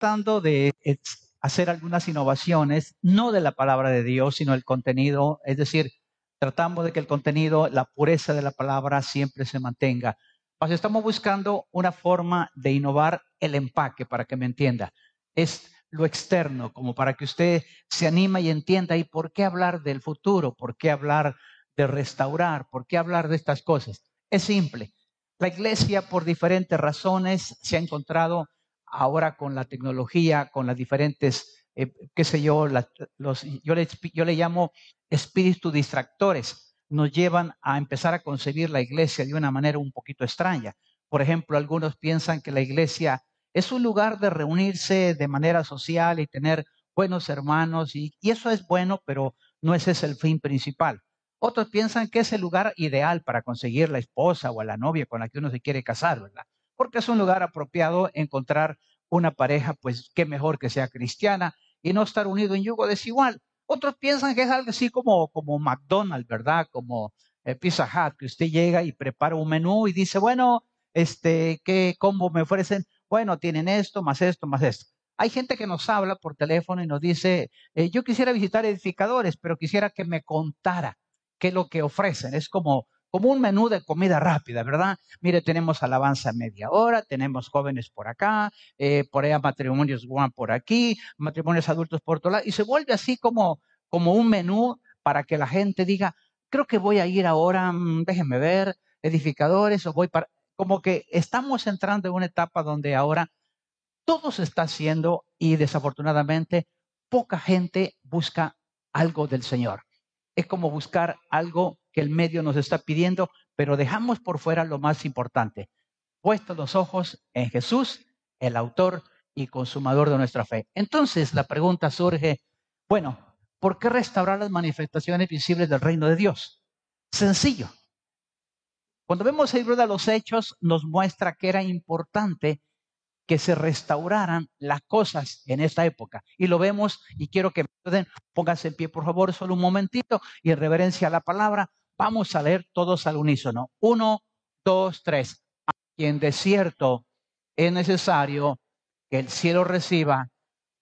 Tratando de hacer algunas innovaciones, no de la palabra de Dios, sino el contenido, es decir, tratamos de que el contenido, la pureza de la palabra siempre se mantenga. Pues estamos buscando una forma de innovar el empaque, para que me entienda. Es lo externo, como para que usted se anima y entienda, ¿y por qué hablar del futuro? ¿Por qué hablar de restaurar? ¿Por qué hablar de estas cosas? Es simple. La iglesia, por diferentes razones, se ha encontrado ahora con la tecnología, con las diferentes, eh, qué sé yo, los, yo, le, yo le llamo espíritus distractores, nos llevan a empezar a concebir la iglesia de una manera un poquito extraña. Por ejemplo, algunos piensan que la iglesia es un lugar de reunirse de manera social y tener buenos hermanos, y, eso es bueno, pero no ese es el fin principal. Otros piensan que es el lugar ideal para conseguir la esposa o a la novia con la que uno se quiere casar, ¿verdad? Porque es un lugar apropiado encontrar una pareja, pues qué mejor que sea cristiana y no estar unido en yugo desigual. Otros piensan que es algo así como, como McDonald's, ¿verdad? Como eh, Pizza Hut, que usted llega y prepara un menú y dice, bueno, este, ¿qué combo me ofrecen? Bueno, tienen esto, más esto, más esto. Hay gente que nos habla por teléfono y nos dice, eh, yo quisiera visitar edificadores, pero quisiera que me contara qué es lo que ofrecen. Es como como un menú de comida rápida, ¿verdad? Mire, tenemos alabanza media hora, tenemos jóvenes por acá, eh, por allá matrimonios one por aquí, matrimonios adultos por otro lado, y se vuelve así como, como un menú para que la gente diga, creo que voy a ir ahora, mm, déjenme ver, edificadores, o voy para, como que estamos entrando en una etapa donde ahora todo se está haciendo y desafortunadamente poca gente busca algo del Señor. Es como buscar algo que el medio nos está pidiendo, pero dejamos por fuera lo más importante, puestos los ojos en Jesús, el autor y consumador de nuestra fe. Entonces la pregunta surge, bueno, ¿por qué restaurar las manifestaciones visibles del reino de Dios? Sencillo. Cuando vemos el libro de los Hechos, nos muestra que era importante que se restauraran las cosas en esta época. Y lo vemos, y quiero que me pónganse en pie, por favor, solo un momentito, y en reverencia a la palabra, Vamos a leer todos al unísono. Uno, dos, tres. Y en desierto es necesario que el cielo reciba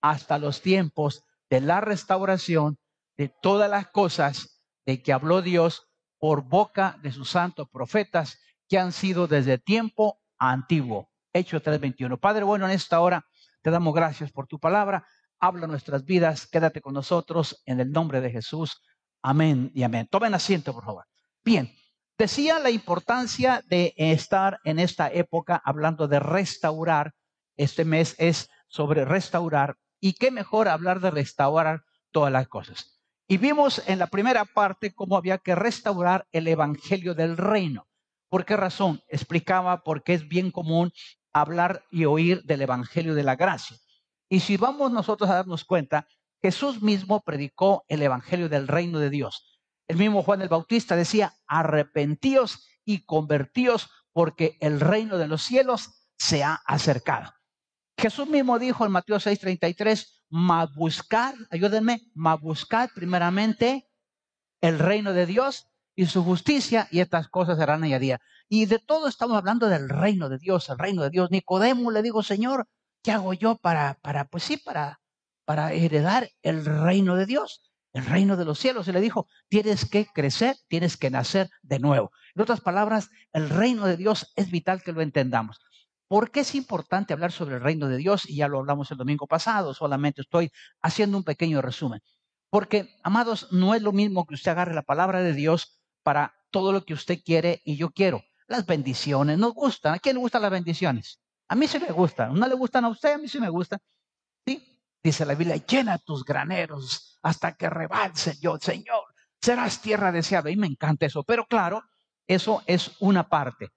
hasta los tiempos de la restauración de todas las cosas de que habló Dios por boca de sus santos profetas que han sido desde tiempo antiguo. Hecho 3:21. Padre bueno, en esta hora te damos gracias por tu palabra. Habla nuestras vidas. Quédate con nosotros en el nombre de Jesús. Amén y amén. Tomen asiento, por favor. Bien, decía la importancia de estar en esta época hablando de restaurar. Este mes es sobre restaurar. Y qué mejor hablar de restaurar todas las cosas. Y vimos en la primera parte cómo había que restaurar el Evangelio del Reino. ¿Por qué razón? Explicaba porque es bien común hablar y oír del Evangelio de la Gracia. Y si vamos nosotros a darnos cuenta, Jesús mismo predicó el Evangelio del reino de Dios. El mismo Juan el Bautista decía, arrepentíos y convertíos porque el reino de los cielos se ha acercado. Jesús mismo dijo en Mateo 6:33, mas buscar, ayúdenme, mas buscar primeramente el reino de Dios y su justicia y estas cosas serán añadidas. Y de todo estamos hablando del reino de Dios, el reino de Dios. Nicodemo le dijo, Señor, ¿qué hago yo para, para, pues sí, para, para heredar el reino de Dios, el reino de los cielos. Y le dijo, tienes que crecer, tienes que nacer de nuevo. En otras palabras, el reino de Dios es vital que lo entendamos. ¿Por qué es importante hablar sobre el reino de Dios? Y ya lo hablamos el domingo pasado, solamente estoy haciendo un pequeño resumen. Porque, amados, no es lo mismo que usted agarre la palabra de Dios para todo lo que usted quiere y yo quiero. Las bendiciones nos gustan. ¿A quién le gustan las bendiciones? A mí sí me gustan. ¿No le gustan a usted? A mí sí me gustan. Dice la Biblia, llena tus graneros hasta que rebalse yo, Señor. Serás tierra deseada. Y me encanta eso. Pero claro, eso es una parte.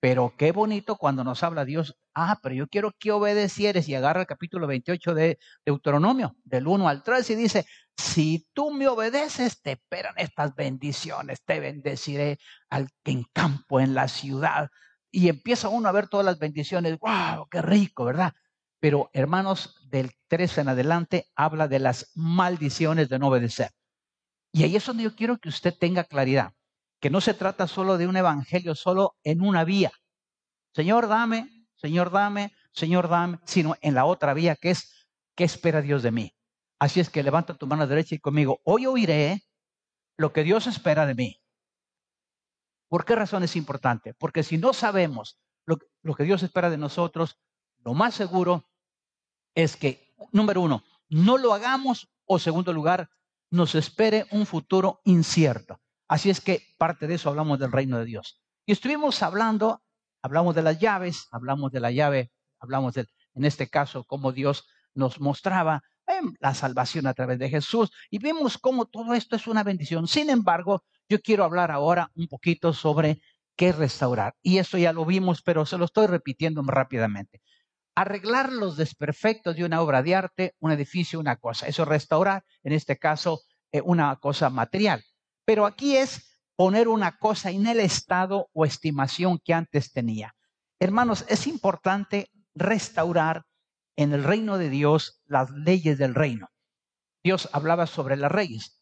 Pero qué bonito cuando nos habla Dios. Ah, pero yo quiero que obedecieres. Y agarra el capítulo 28 de Deuteronomio, del 1 al 3, y dice, si tú me obedeces, te esperan estas bendiciones. Te bendeciré al que en campo, en la ciudad. Y empieza uno a ver todas las bendiciones. ¡Wow! ¡Qué rico, ¿verdad? Pero hermanos, del 3 en adelante habla de las maldiciones de no obedecer. Y ahí es donde yo quiero que usted tenga claridad que no se trata solo de un evangelio, solo en una vía. Señor, dame, Señor, dame, Señor, dame, sino en la otra vía que es, ¿qué espera Dios de mí? Así es que levanta tu mano derecha y conmigo, hoy oiré lo que Dios espera de mí. ¿Por qué razón es importante? Porque si no sabemos lo, lo que Dios espera de nosotros, lo más seguro es que, número uno, no lo hagamos o segundo lugar, nos espere un futuro incierto. Así es que parte de eso hablamos del reino de Dios. Y estuvimos hablando, hablamos de las llaves, hablamos de la llave, hablamos de, en este caso, cómo Dios nos mostraba la salvación a través de Jesús y vimos cómo todo esto es una bendición. Sin embargo, yo quiero hablar ahora un poquito sobre qué restaurar. Y eso ya lo vimos, pero se lo estoy repitiendo rápidamente. Arreglar los desperfectos de una obra de arte, un edificio, una cosa. Eso es restaurar, en este caso, eh, una cosa material. Pero aquí es poner una cosa en el estado o estimación que antes tenía. Hermanos, es importante restaurar en el reino de Dios las leyes del reino. Dios hablaba sobre las leyes.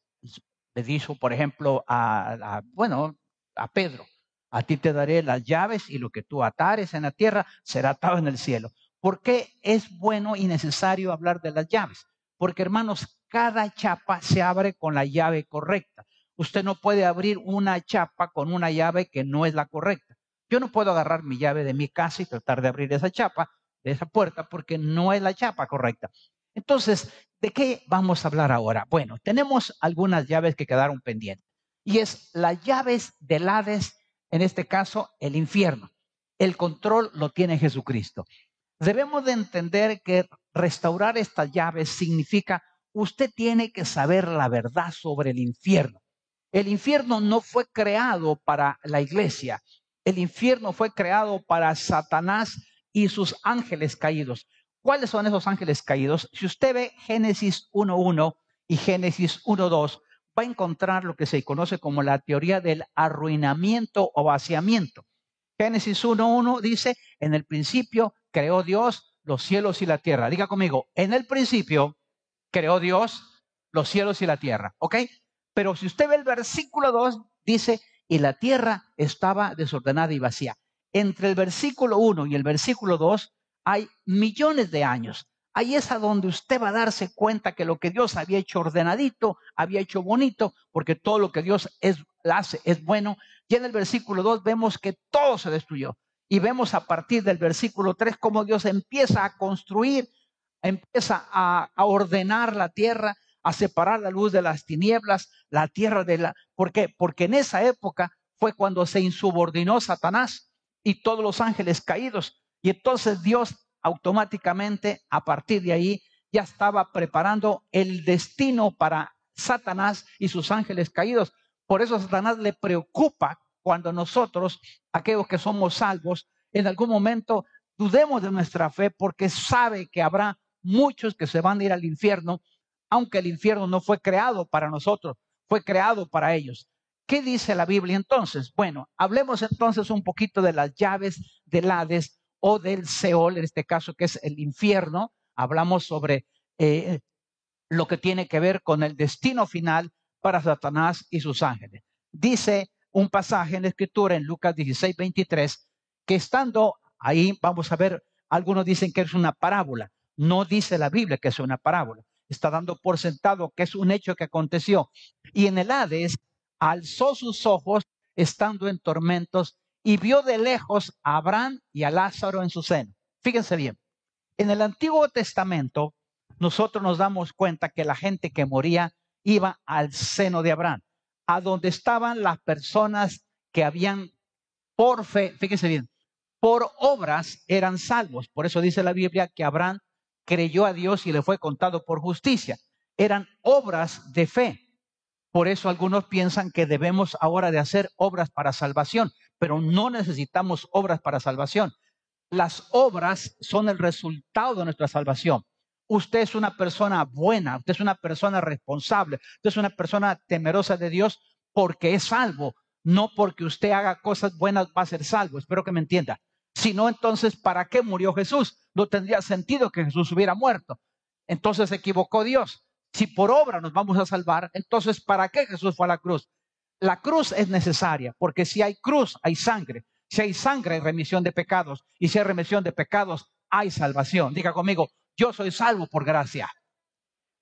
Le dijo, por ejemplo, a, bueno, a Pedro, a ti te daré las llaves y lo que tú atares en la tierra será atado en el cielo. ¿Por qué es bueno y necesario hablar de las llaves? Porque, hermanos, cada chapa se abre con la llave correcta. Usted no puede abrir una chapa con una llave que no es la correcta. Yo no puedo agarrar mi llave de mi casa y tratar de abrir esa chapa, de esa puerta, porque no es la chapa correcta. Entonces, ¿de qué vamos a hablar ahora? Bueno, tenemos algunas llaves que quedaron pendientes. Y es las llaves del Hades, en este caso, el infierno. El control lo tiene Jesucristo. Debemos de entender que restaurar estas llaves significa usted tiene que saber la verdad sobre el infierno. El infierno no fue creado para la iglesia. El infierno fue creado para Satanás y sus ángeles caídos. ¿Cuáles son esos ángeles caídos? Si usted ve Génesis 1.1 y Génesis 1.2, va a encontrar lo que se conoce como la teoría del arruinamiento o vaciamiento. Génesis 1.1 dice, en el principio creó Dios los cielos y la tierra. Diga conmigo, en el principio creó Dios los cielos y la tierra. ¿Ok? Pero si usted ve el versículo 2, dice, y la tierra estaba desordenada y vacía. Entre el versículo 1 y el versículo 2 hay millones de años. Ahí es a donde usted va a darse cuenta que lo que Dios había hecho ordenadito, había hecho bonito, porque todo lo que Dios es, hace es bueno. Y en el versículo 2 vemos que todo se destruyó. Y vemos a partir del versículo 3 cómo Dios empieza a construir, empieza a, a ordenar la tierra, a separar la luz de las tinieblas, la tierra de la... ¿Por qué? Porque en esa época fue cuando se insubordinó Satanás y todos los ángeles caídos. Y entonces Dios automáticamente, a partir de ahí, ya estaba preparando el destino para Satanás y sus ángeles caídos. Por eso Satanás le preocupa cuando nosotros, aquellos que somos salvos, en algún momento dudemos de nuestra fe porque sabe que habrá muchos que se van a ir al infierno aunque el infierno no fue creado para nosotros, fue creado para ellos. ¿Qué dice la Biblia entonces? Bueno, hablemos entonces un poquito de las llaves del Hades o del Seol, en este caso que es el infierno. Hablamos sobre eh, lo que tiene que ver con el destino final para Satanás y sus ángeles. Dice un pasaje en la escritura en Lucas 16, 23, que estando ahí, vamos a ver, algunos dicen que es una parábola. No dice la Biblia que es una parábola está dando por sentado que es un hecho que aconteció. Y en el Hades alzó sus ojos estando en tormentos y vio de lejos a Abraham y a Lázaro en su seno. Fíjense bien, en el Antiguo Testamento nosotros nos damos cuenta que la gente que moría iba al seno de Abraham, a donde estaban las personas que habían por fe, fíjense bien, por obras eran salvos. Por eso dice la Biblia que Abraham creyó a Dios y le fue contado por justicia. Eran obras de fe. Por eso algunos piensan que debemos ahora de hacer obras para salvación, pero no necesitamos obras para salvación. Las obras son el resultado de nuestra salvación. Usted es una persona buena, usted es una persona responsable, usted es una persona temerosa de Dios porque es salvo, no porque usted haga cosas buenas va a ser salvo. Espero que me entienda. Si no, entonces, ¿para qué murió Jesús? No tendría sentido que Jesús hubiera muerto. Entonces se equivocó Dios. Si por obra nos vamos a salvar, entonces ¿para qué Jesús fue a la cruz? La cruz es necesaria, porque si hay cruz, hay sangre. Si hay sangre, hay remisión de pecados. Y si hay remisión de pecados, hay salvación. Diga conmigo, yo soy salvo por gracia.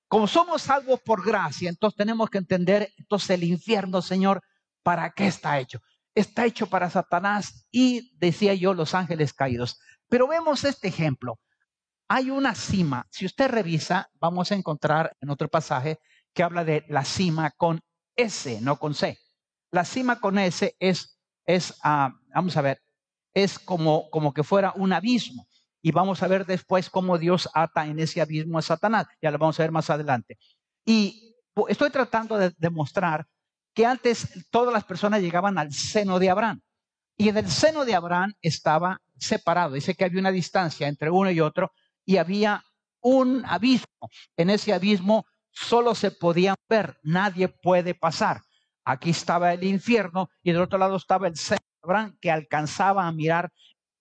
Como somos salvos por gracia, entonces tenemos que entender, entonces el infierno, Señor, ¿para qué está hecho? Está hecho para Satanás y, decía yo, los ángeles caídos. Pero vemos este ejemplo hay una cima. Si usted revisa, vamos a encontrar en otro pasaje que habla de la cima con S, no con C. La cima con S es, es ah, vamos a ver, es como, como que fuera un abismo. Y vamos a ver después cómo Dios ata en ese abismo a Satanás. Ya lo vamos a ver más adelante. Y estoy tratando de demostrar que antes todas las personas llegaban al seno de Abraham. Y en el seno de Abraham estaba separado. Dice que había una distancia entre uno y otro y había un abismo. En ese abismo solo se podían ver, nadie puede pasar. Aquí estaba el infierno y del otro lado estaba el Abraham que alcanzaba a mirar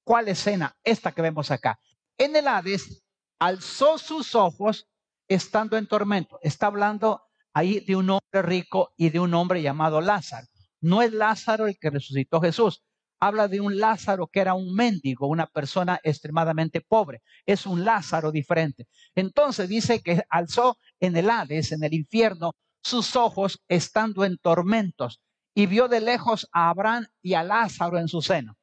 cuál escena, esta que vemos acá. En el Hades alzó sus ojos estando en tormento. Está hablando ahí de un hombre rico y de un hombre llamado Lázaro. No es Lázaro el que resucitó Jesús, habla de un Lázaro que era un mendigo, una persona extremadamente pobre. Es un Lázaro diferente. Entonces dice que alzó en el Hades, en el infierno, sus ojos estando en tormentos y vio de lejos a Abraham y a Lázaro en su seno.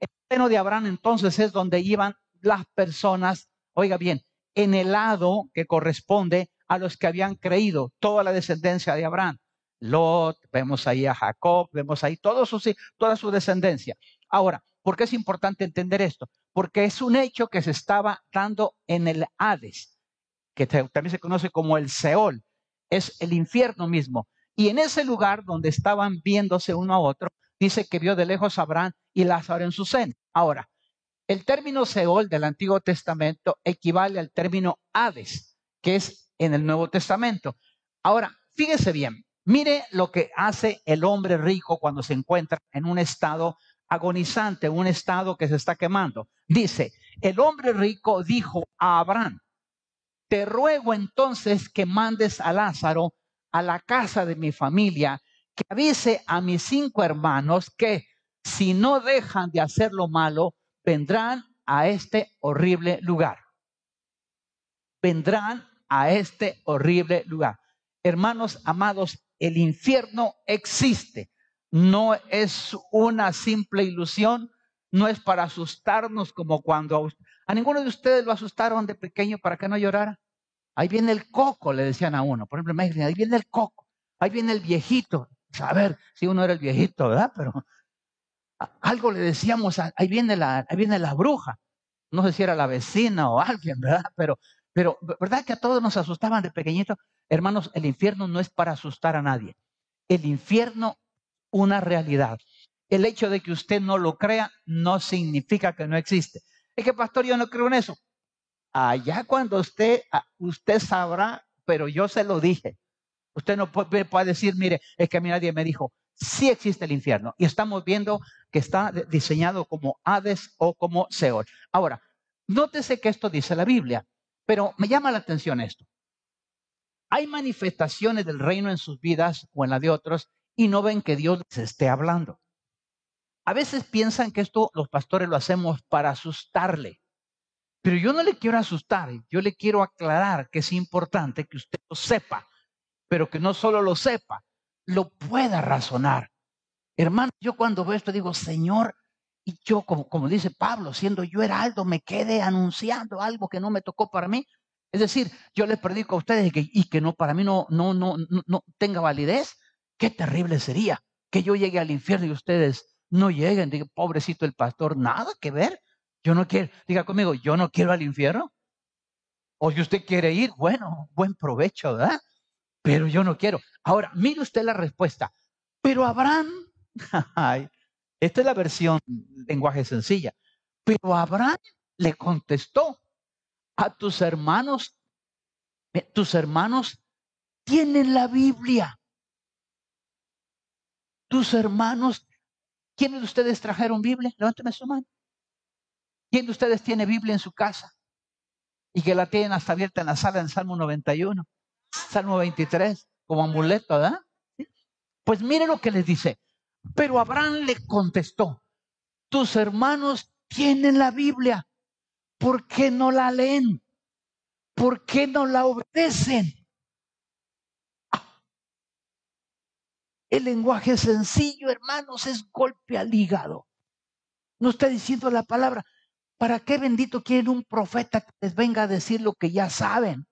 El seno de Abraham entonces es donde iban las personas, oiga bien, en el lado que corresponde a los que habían creído, toda la descendencia de Abraham. Lot, vemos ahí a Jacob, vemos ahí todo su, toda su descendencia. Ahora, ¿por qué es importante entender esto? Porque es un hecho que se estaba dando en el Hades, que también se conoce como el Seol, es el infierno mismo. Y en ese lugar donde estaban viéndose uno a otro, dice que vio de lejos a Abraham y Lázaro en su seno. Ahora, el término Seol del Antiguo Testamento equivale al término Hades, que es en el Nuevo Testamento. Ahora, fíjese bien, Mire lo que hace el hombre rico cuando se encuentra en un estado agonizante, un estado que se está quemando. Dice, el hombre rico dijo a Abraham, te ruego entonces que mandes a Lázaro a la casa de mi familia, que avise a mis cinco hermanos que si no dejan de hacer lo malo, vendrán a este horrible lugar. Vendrán a este horrible lugar. Hermanos amados, el infierno existe. No es una simple ilusión, no es para asustarnos como cuando a, ninguno de ustedes lo asustaron de pequeño para que no llorara. Ahí viene el coco, le decían a uno. Por ejemplo, ahí viene el coco, ahí viene el viejito. A ver, si uno era el viejito, ¿verdad? Pero algo le decíamos, ahí viene la, ahí viene la bruja. No sé si era la vecina o alguien, ¿verdad? Pero pero, ¿verdad que a todos nos asustaban de pequeñito? Hermanos, el infierno no es para asustar a nadie. El infierno, una realidad. El hecho de que usted no lo crea no significa que no existe. Es que, pastor, yo no creo en eso. Allá cuando usted, ah, usted sabrá, pero yo se lo dije. Usted no puede, puede decir, mire, es que a mí nadie me dijo, sí existe el infierno. Y estamos viendo que está diseñado como Hades o como Seol. Ahora, nótese que esto dice la Biblia. Pero me llama la atención esto. Hay manifestaciones del reino en sus vidas o en la de otros y no ven que Dios les esté hablando. A veces piensan que esto los pastores lo hacemos para asustarle. Pero yo no le quiero asustar, yo le quiero aclarar que es importante que usted lo sepa, pero que no solo lo sepa, lo pueda razonar. Hermano, yo cuando veo esto digo, Señor, y yo, como, como dice Pablo, siendo yo heraldo, me quede anunciando algo que no me tocó para mí. Es decir, yo les predico a ustedes y que no para mí no, no, no, no, tenga validez. Qué terrible sería que yo llegue al infierno y ustedes No lleguen, diga, pobrecito el pastor, nada que ver. Yo no quiero, diga conmigo, yo no quiero al infierno. O si usted quiere ir, bueno, buen provecho, ¿verdad? Pero yo no quiero. Ahora, mire usted la respuesta. Pero Abraham, esta es la versión lenguaje sencilla. Pero Abraham le contestó a tus hermanos, tus hermanos tienen la Biblia. Tus hermanos, ¿quiénes de ustedes trajeron Biblia? Levánteme su mano. ¿Quién de ustedes tiene Biblia en su casa? Y que la tienen hasta abierta en la sala en Salmo 91, Salmo 23, como amuleto, ¿verdad? Pues mire lo que les dice. Pero Abraham le contestó, tus hermanos tienen la Biblia, ¿por qué no la leen? ¿Por qué no la obedecen? El lenguaje sencillo, hermanos, es golpe al hígado. No está diciendo la palabra. ¿Para qué bendito quieren un profeta que les venga a decir lo que ya saben?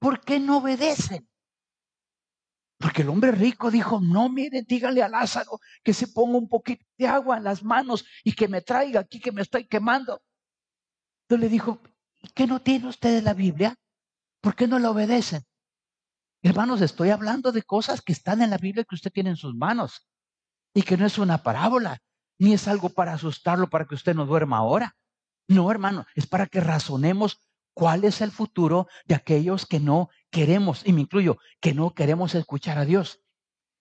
¿Por qué no obedecen? Porque el hombre rico dijo, no, mire, dígale a Lázaro que se ponga un poquito de agua en las manos y que me traiga aquí que me estoy quemando. Entonces le dijo, ¿y qué no tiene usted la Biblia? ¿Por qué no la obedecen? Hermanos, estoy hablando de cosas que están en la Biblia que usted tiene en sus manos y que no es una parábola, ni es algo para asustarlo para que usted no duerma ahora. No, hermano, es para que razonemos cuál es el futuro de aquellos que no queremos, y me incluyo, que no queremos escuchar a Dios,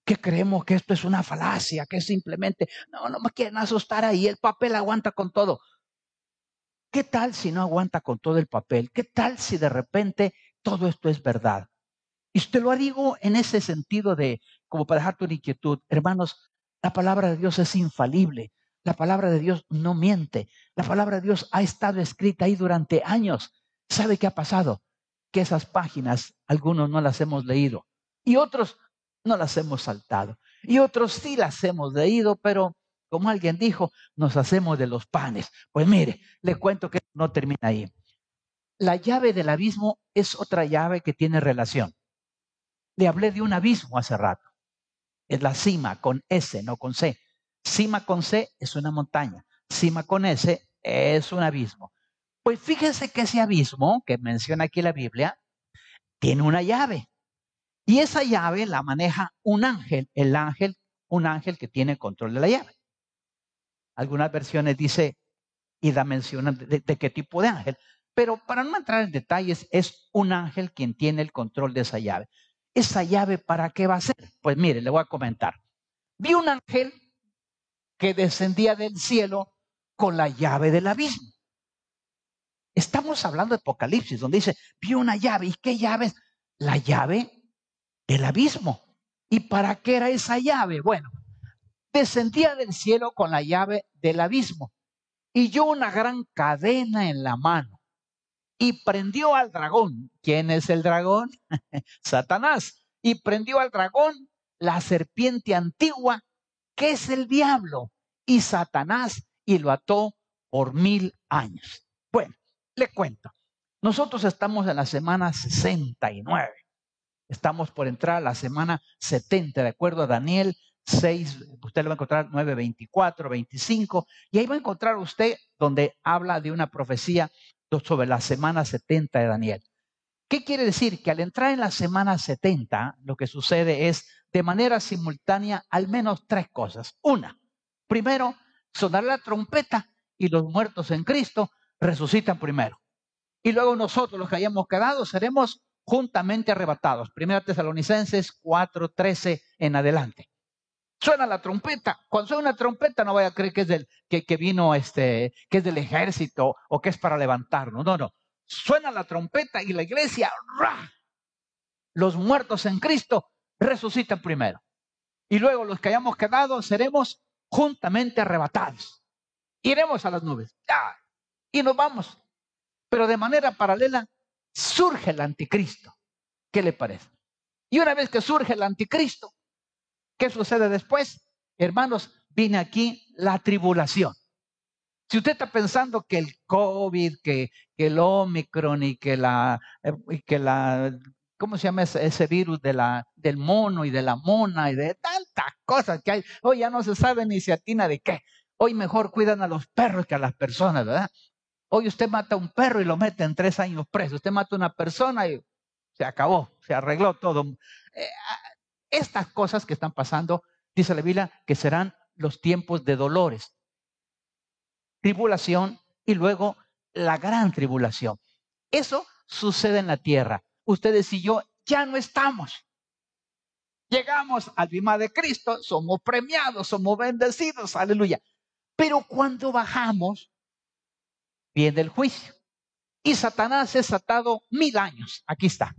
que creemos que esto es una falacia, que simplemente, no, no me quieren asustar ahí, el papel aguanta con todo. ¿Qué tal si no aguanta con todo el papel? ¿Qué tal si de repente todo esto es verdad? Y te lo digo en ese sentido de, como para dejar tu inquietud, hermanos, la palabra de Dios es infalible. La palabra de Dios no miente. La palabra de Dios ha estado escrita ahí durante años. ¿Sabe qué ha pasado? Que esas páginas, algunos no las hemos leído y otros no las hemos saltado. Y otros sí las hemos leído, pero como alguien dijo, nos hacemos de los panes. Pues mire, le cuento que no termina ahí. La llave del abismo es otra llave que tiene relación. Le hablé de un abismo hace rato. Es la cima con S, no con C. Cima con C es una montaña. Cima con S es un abismo. Pues fíjense que ese abismo que menciona aquí la Biblia tiene una llave. Y esa llave la maneja un ángel, el ángel, un ángel que tiene control de la llave. Algunas versiones dice, y da mención de, de qué tipo de ángel. Pero para no entrar en detalles, es un ángel quien tiene el control de esa llave. ¿Esa llave para qué va a ser? Pues mire, le voy a comentar. Vi un ángel que descendía del cielo con la llave del abismo. Estamos hablando de Apocalipsis, donde dice, vi una llave. ¿Y qué llave La llave del abismo. ¿Y para qué era esa llave? Bueno, descendía del cielo con la llave del abismo y yo una gran cadena en la mano y prendió al dragón. ¿Quién es el dragón? Satanás. Y prendió al dragón la serpiente antigua, que es el diablo, y Satanás, y lo ató por mil años. Bueno, le cuento. Nosotros estamos en la semana 69. Estamos por entrar a la semana 70, de acuerdo a Daniel 6, usted lo va a encontrar 9, 24, 25, y ahí va a encontrar usted donde habla de una profecía sobre la semana 70 de Daniel. ¿Qué quiere decir? Que al entrar en la semana 70, lo que sucede es de manera simultánea al menos tres cosas. Una, primero, sonar la trompeta y los muertos en Cristo resucitan primero. Y luego nosotros, los que hayamos quedado, seremos juntamente arrebatados. Primera Tesalonicenses 4:13 en adelante. Suena la trompeta. Cuando suena una trompeta, no vaya a creer que es del, que, vino este, que es del ejército o que es para levantarnos. No, no. Suena la trompeta y la iglesia, los muertos en Cristo resucitan primero. Y luego los que hayamos quedado seremos juntamente arrebatados. Iremos a las nubes. Y nos vamos. Pero de manera paralela surge el anticristo. ¿Qué le parece? Y una vez que surge el anticristo, ¿Qué sucede después? Hermanos, viene aquí la tribulación. Si usted está pensando que el COVID, que, el Omicron y que la, eh, que la ¿cómo se llama ese, ese virus de la, del mono y de la mona y de tantas cosas que hay? Hoy ya no se sabe ni se atina de qué. Hoy mejor cuidan a los perros que a las personas, ¿verdad? Hoy usted mata a un perro y lo mete en tres años preso. Usted mata a una persona y se acabó, se arregló todo. Eh, estas cosas que están pasando, dice la Biblia, que serán los tiempos de dolores, tribulación y luego la gran tribulación. Eso sucede en la tierra. Ustedes y yo ya no estamos. Llegamos al bima de Cristo, somos premiados, somos bendecidos, aleluya. Pero cuando bajamos, viene el juicio. Y Satanás es atado mil años, aquí está.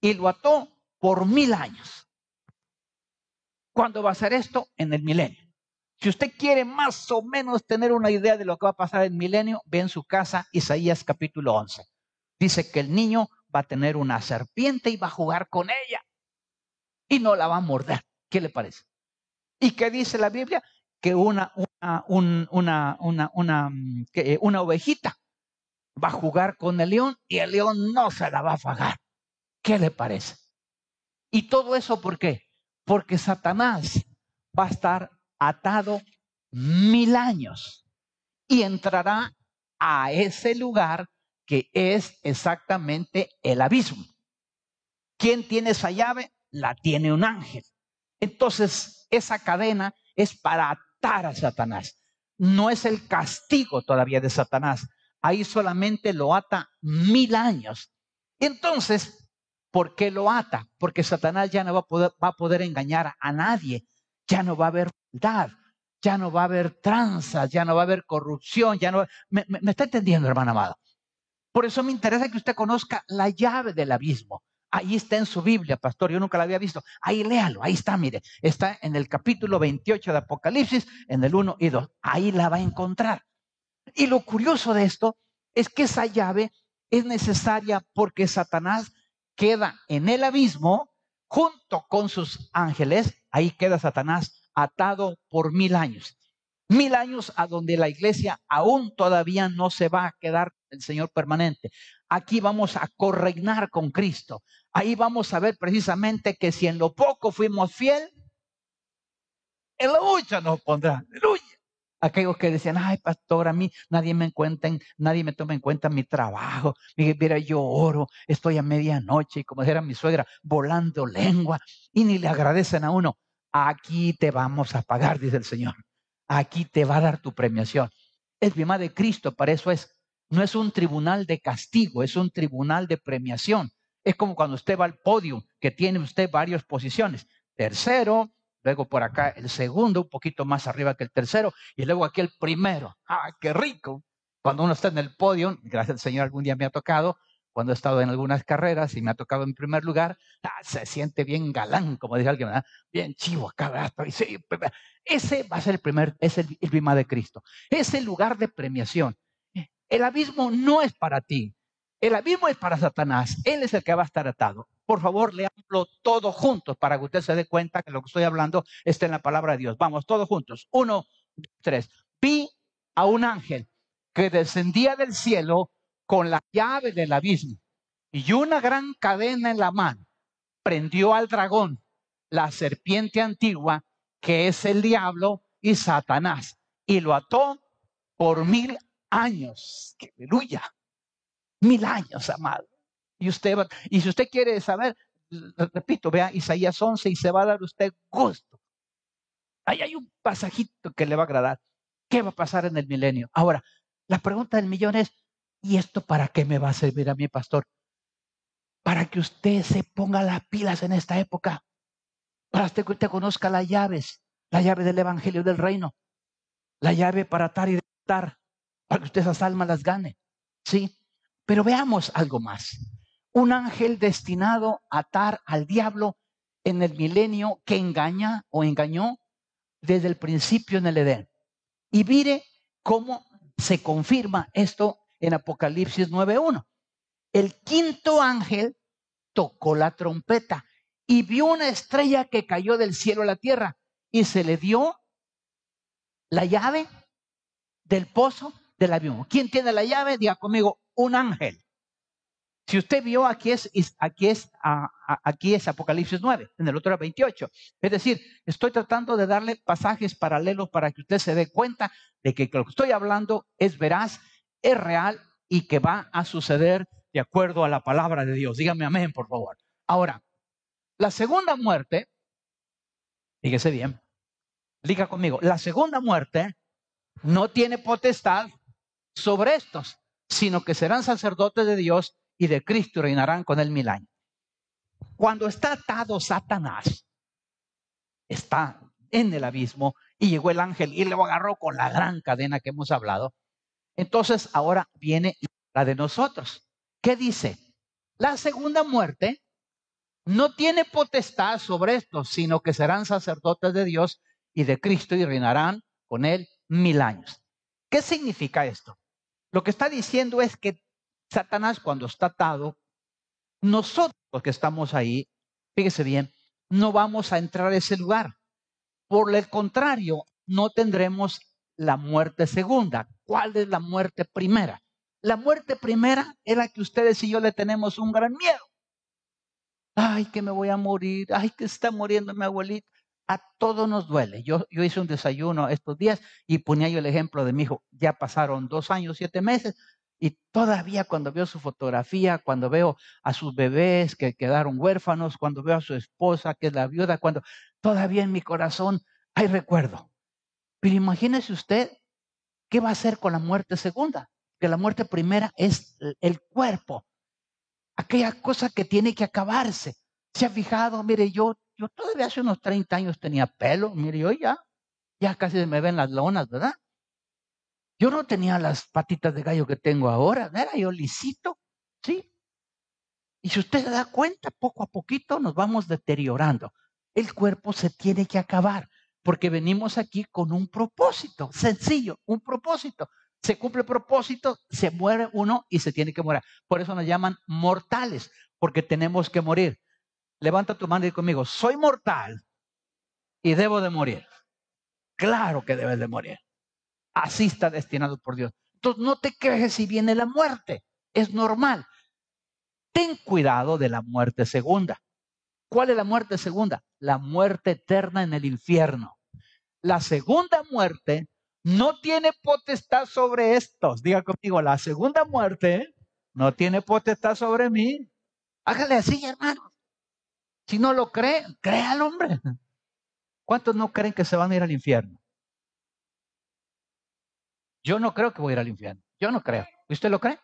Y lo ató por mil años. ¿Cuándo va a ser esto? En el milenio. Si usted quiere más o menos tener una idea de lo que va a pasar en el milenio, ve en su casa Isaías capítulo 11. Dice que el niño va a tener una serpiente y va a jugar con ella. Y no la va a morder. ¿Qué le parece? ¿Y qué dice la Biblia? Que una, una, una, una, una, mm, que una ovejita va a jugar con el león y el león no se la va a fagar. ¿Qué le parece? ¿Y todo eso por qué? Porque Satanás va a estar atado mil años y entrará a ese lugar que es exactamente el abismo. ¿Quién tiene esa llave? La tiene un ángel. Entonces, esa cadena es para atar a Satanás. No es el castigo todavía de Satanás. Ahí solamente lo ata mil años. Entonces, ¿por qué lo ata? Porque Satanás ya no va a poder, va engañar a nadie. Ya no va a haber maldad. Ya no va a haber tranzas. Ya no va a haber corrupción. Ya no. ¿Me, me, me está entendiendo, hermano amado? Por eso me interesa que usted conozca la llave del abismo. Ahí está en su Biblia, pastor. Yo nunca la había visto. Ahí léalo. Ahí está, mire. Está en el capítulo 28 de Apocalipsis, en el 1 y 2. Ahí la va a encontrar. Y lo curioso de esto es que esa llave es necesaria porque Satanás queda en el abismo junto con sus ángeles. Ahí queda Satanás atado por mil años. Mil años a donde la iglesia aún todavía no se va a quedar el Señor permanente. Aquí vamos a corregnar con Cristo. Ahí vamos a ver precisamente que si en lo poco fuimos fiel, en lo mucho nos pondrá. Aleluya. Aquellos que decían, ay, pastor, a mí nadie me encuentra, nadie me toma en cuenta mi trabajo. Mira, yo oro, estoy a medianoche y como era mi suegra, volando lengua y ni le agradecen a uno. Aquí te vamos a pagar, dice el Señor aquí te va a dar tu premiación. El bima de Cristo, para eso es. No es un tribunal de castigo, es un tribunal de premiación. Es como cuando usted va al podio, que tiene usted varias posiciones. Tercero, luego por acá el segundo, un poquito más arriba que el tercero, y luego aquí el primero. ¡Ah, qué rico! Cuando uno está en el podio, gracias al Señor algún día me ha tocado, cuando he estado en algunas carreras y me ha tocado en primer lugar, ah, se siente bien galán, como dice alguien, bien chivo acá. ese va a ser el primer, es el, el de Cristo. Es el lugar de premiación. El abismo no es para ti. El abismo es para Satanás. Él es el que va a estar atado. Por favor, leámoslo todos juntos para que usted se dé cuenta que lo que estoy hablando está en la palabra de Dios. Vamos, todos juntos. Uno, tres. Vi a un ángel que descendía del cielo con la llave del abismo y una gran cadena en la mano, prendió al dragón, la serpiente antigua, que es el diablo y Satanás, y lo ató por mil años. ¡Qué aleluya! Mil años, amado. Y usted va, y si usted quiere saber, repito, vea Isaías 11 y se va a dar usted gusto. Ahí hay un pasajito que le va a agradar. ¿Qué va a pasar en el milenio? Ahora, la pregunta del millón es, ¿Y esto para qué me va a servir a mi pastor? Para que usted se ponga las pilas en esta época. Para que usted conozca las llaves, la llave del Evangelio del Reino, la llave para atar y desatar, para que usted esas almas las gane. Sí, pero veamos algo más. Un ángel destinado a atar al diablo en el milenio que engaña o engañó desde el principio en el Edén. Y mire cómo se confirma esto en Apocalipsis 9.1. El quinto ángel tocó la trompeta y vio una estrella que cayó del cielo a la tierra y se le dio la llave del pozo del abismo. ¿Quién tiene la llave? Diga conmigo, un ángel. Si usted vio, aquí es, aquí es, aquí es Apocalipsis 9, en el otro era 28. Es decir, estoy tratando de darle pasajes paralelos para que usted se dé cuenta de que lo que estoy hablando es veraz, es real y que va a suceder de acuerdo a la palabra de Dios. Dígame amén, por favor. Ahora, la segunda muerte, fíjese bien, diga conmigo, la segunda muerte no tiene potestad sobre estos, sino que serán sacerdotes de Dios y de Cristo y reinarán con él mil años. Cuando está atado Satanás, está en el abismo y llegó el ángel y lo agarró con la gran cadena que hemos hablado. Entonces ahora viene la de nosotros. ¿Qué dice? La segunda muerte no tiene potestad sobre esto, sino que serán sacerdotes de Dios y de Cristo y reinarán con él mil años. ¿Qué significa esto? Lo que está diciendo es que Satanás cuando está atado, nosotros que estamos ahí, fíjese bien, no vamos a entrar a ese lugar. Por el contrario, no tendremos la muerte segunda. ¿Cuál es la muerte primera? La muerte primera es la que ustedes y yo le tenemos un gran miedo. Ay, que me voy a morir. Ay, que está muriendo mi abuelita. A todos nos duele. Yo, yo hice un desayuno estos días y ponía yo el ejemplo de mi hijo. Ya pasaron dos años, siete meses. Y todavía cuando veo su fotografía, cuando veo a sus bebés que quedaron huérfanos, cuando veo a su esposa que es la viuda, cuando todavía en mi corazón hay recuerdo. Pero imagínese usted qué va a hacer con la muerte segunda, que la muerte primera es el cuerpo, aquella cosa que tiene que acabarse. ¿Se ha fijado? Mire, yo, yo todavía hace unos 30 años tenía pelo, mire, yo ya, ya casi me ven las lonas, ¿verdad? Yo no tenía las patitas de gallo que tengo ahora, era yo lisito, ¿sí? Y si usted se da cuenta, poco a poquito nos vamos deteriorando. El cuerpo se tiene que acabar, porque venimos aquí con un propósito, sencillo, un propósito se cumple el propósito, se muere uno y se tiene que morir. Por eso nos llaman mortales, porque tenemos que morir. Levanta tu mano y conmigo, soy mortal y debo de morir. Claro que debes de morir. Así está destinado por Dios. Entonces no te quejes si viene la muerte. Es normal. Ten cuidado de la muerte segunda. ¿Cuál es la muerte segunda? La muerte eterna en el infierno. La segunda muerte no tiene potestad sobre estos. Diga conmigo, la segunda muerte no tiene potestad sobre mí. Hágale así, hermano. Si no lo cree, crea al hombre. ¿Cuántos no creen que se van a ir al infierno? Yo no creo que voy a ir al infierno. Yo no creo. ¿Usted lo cree?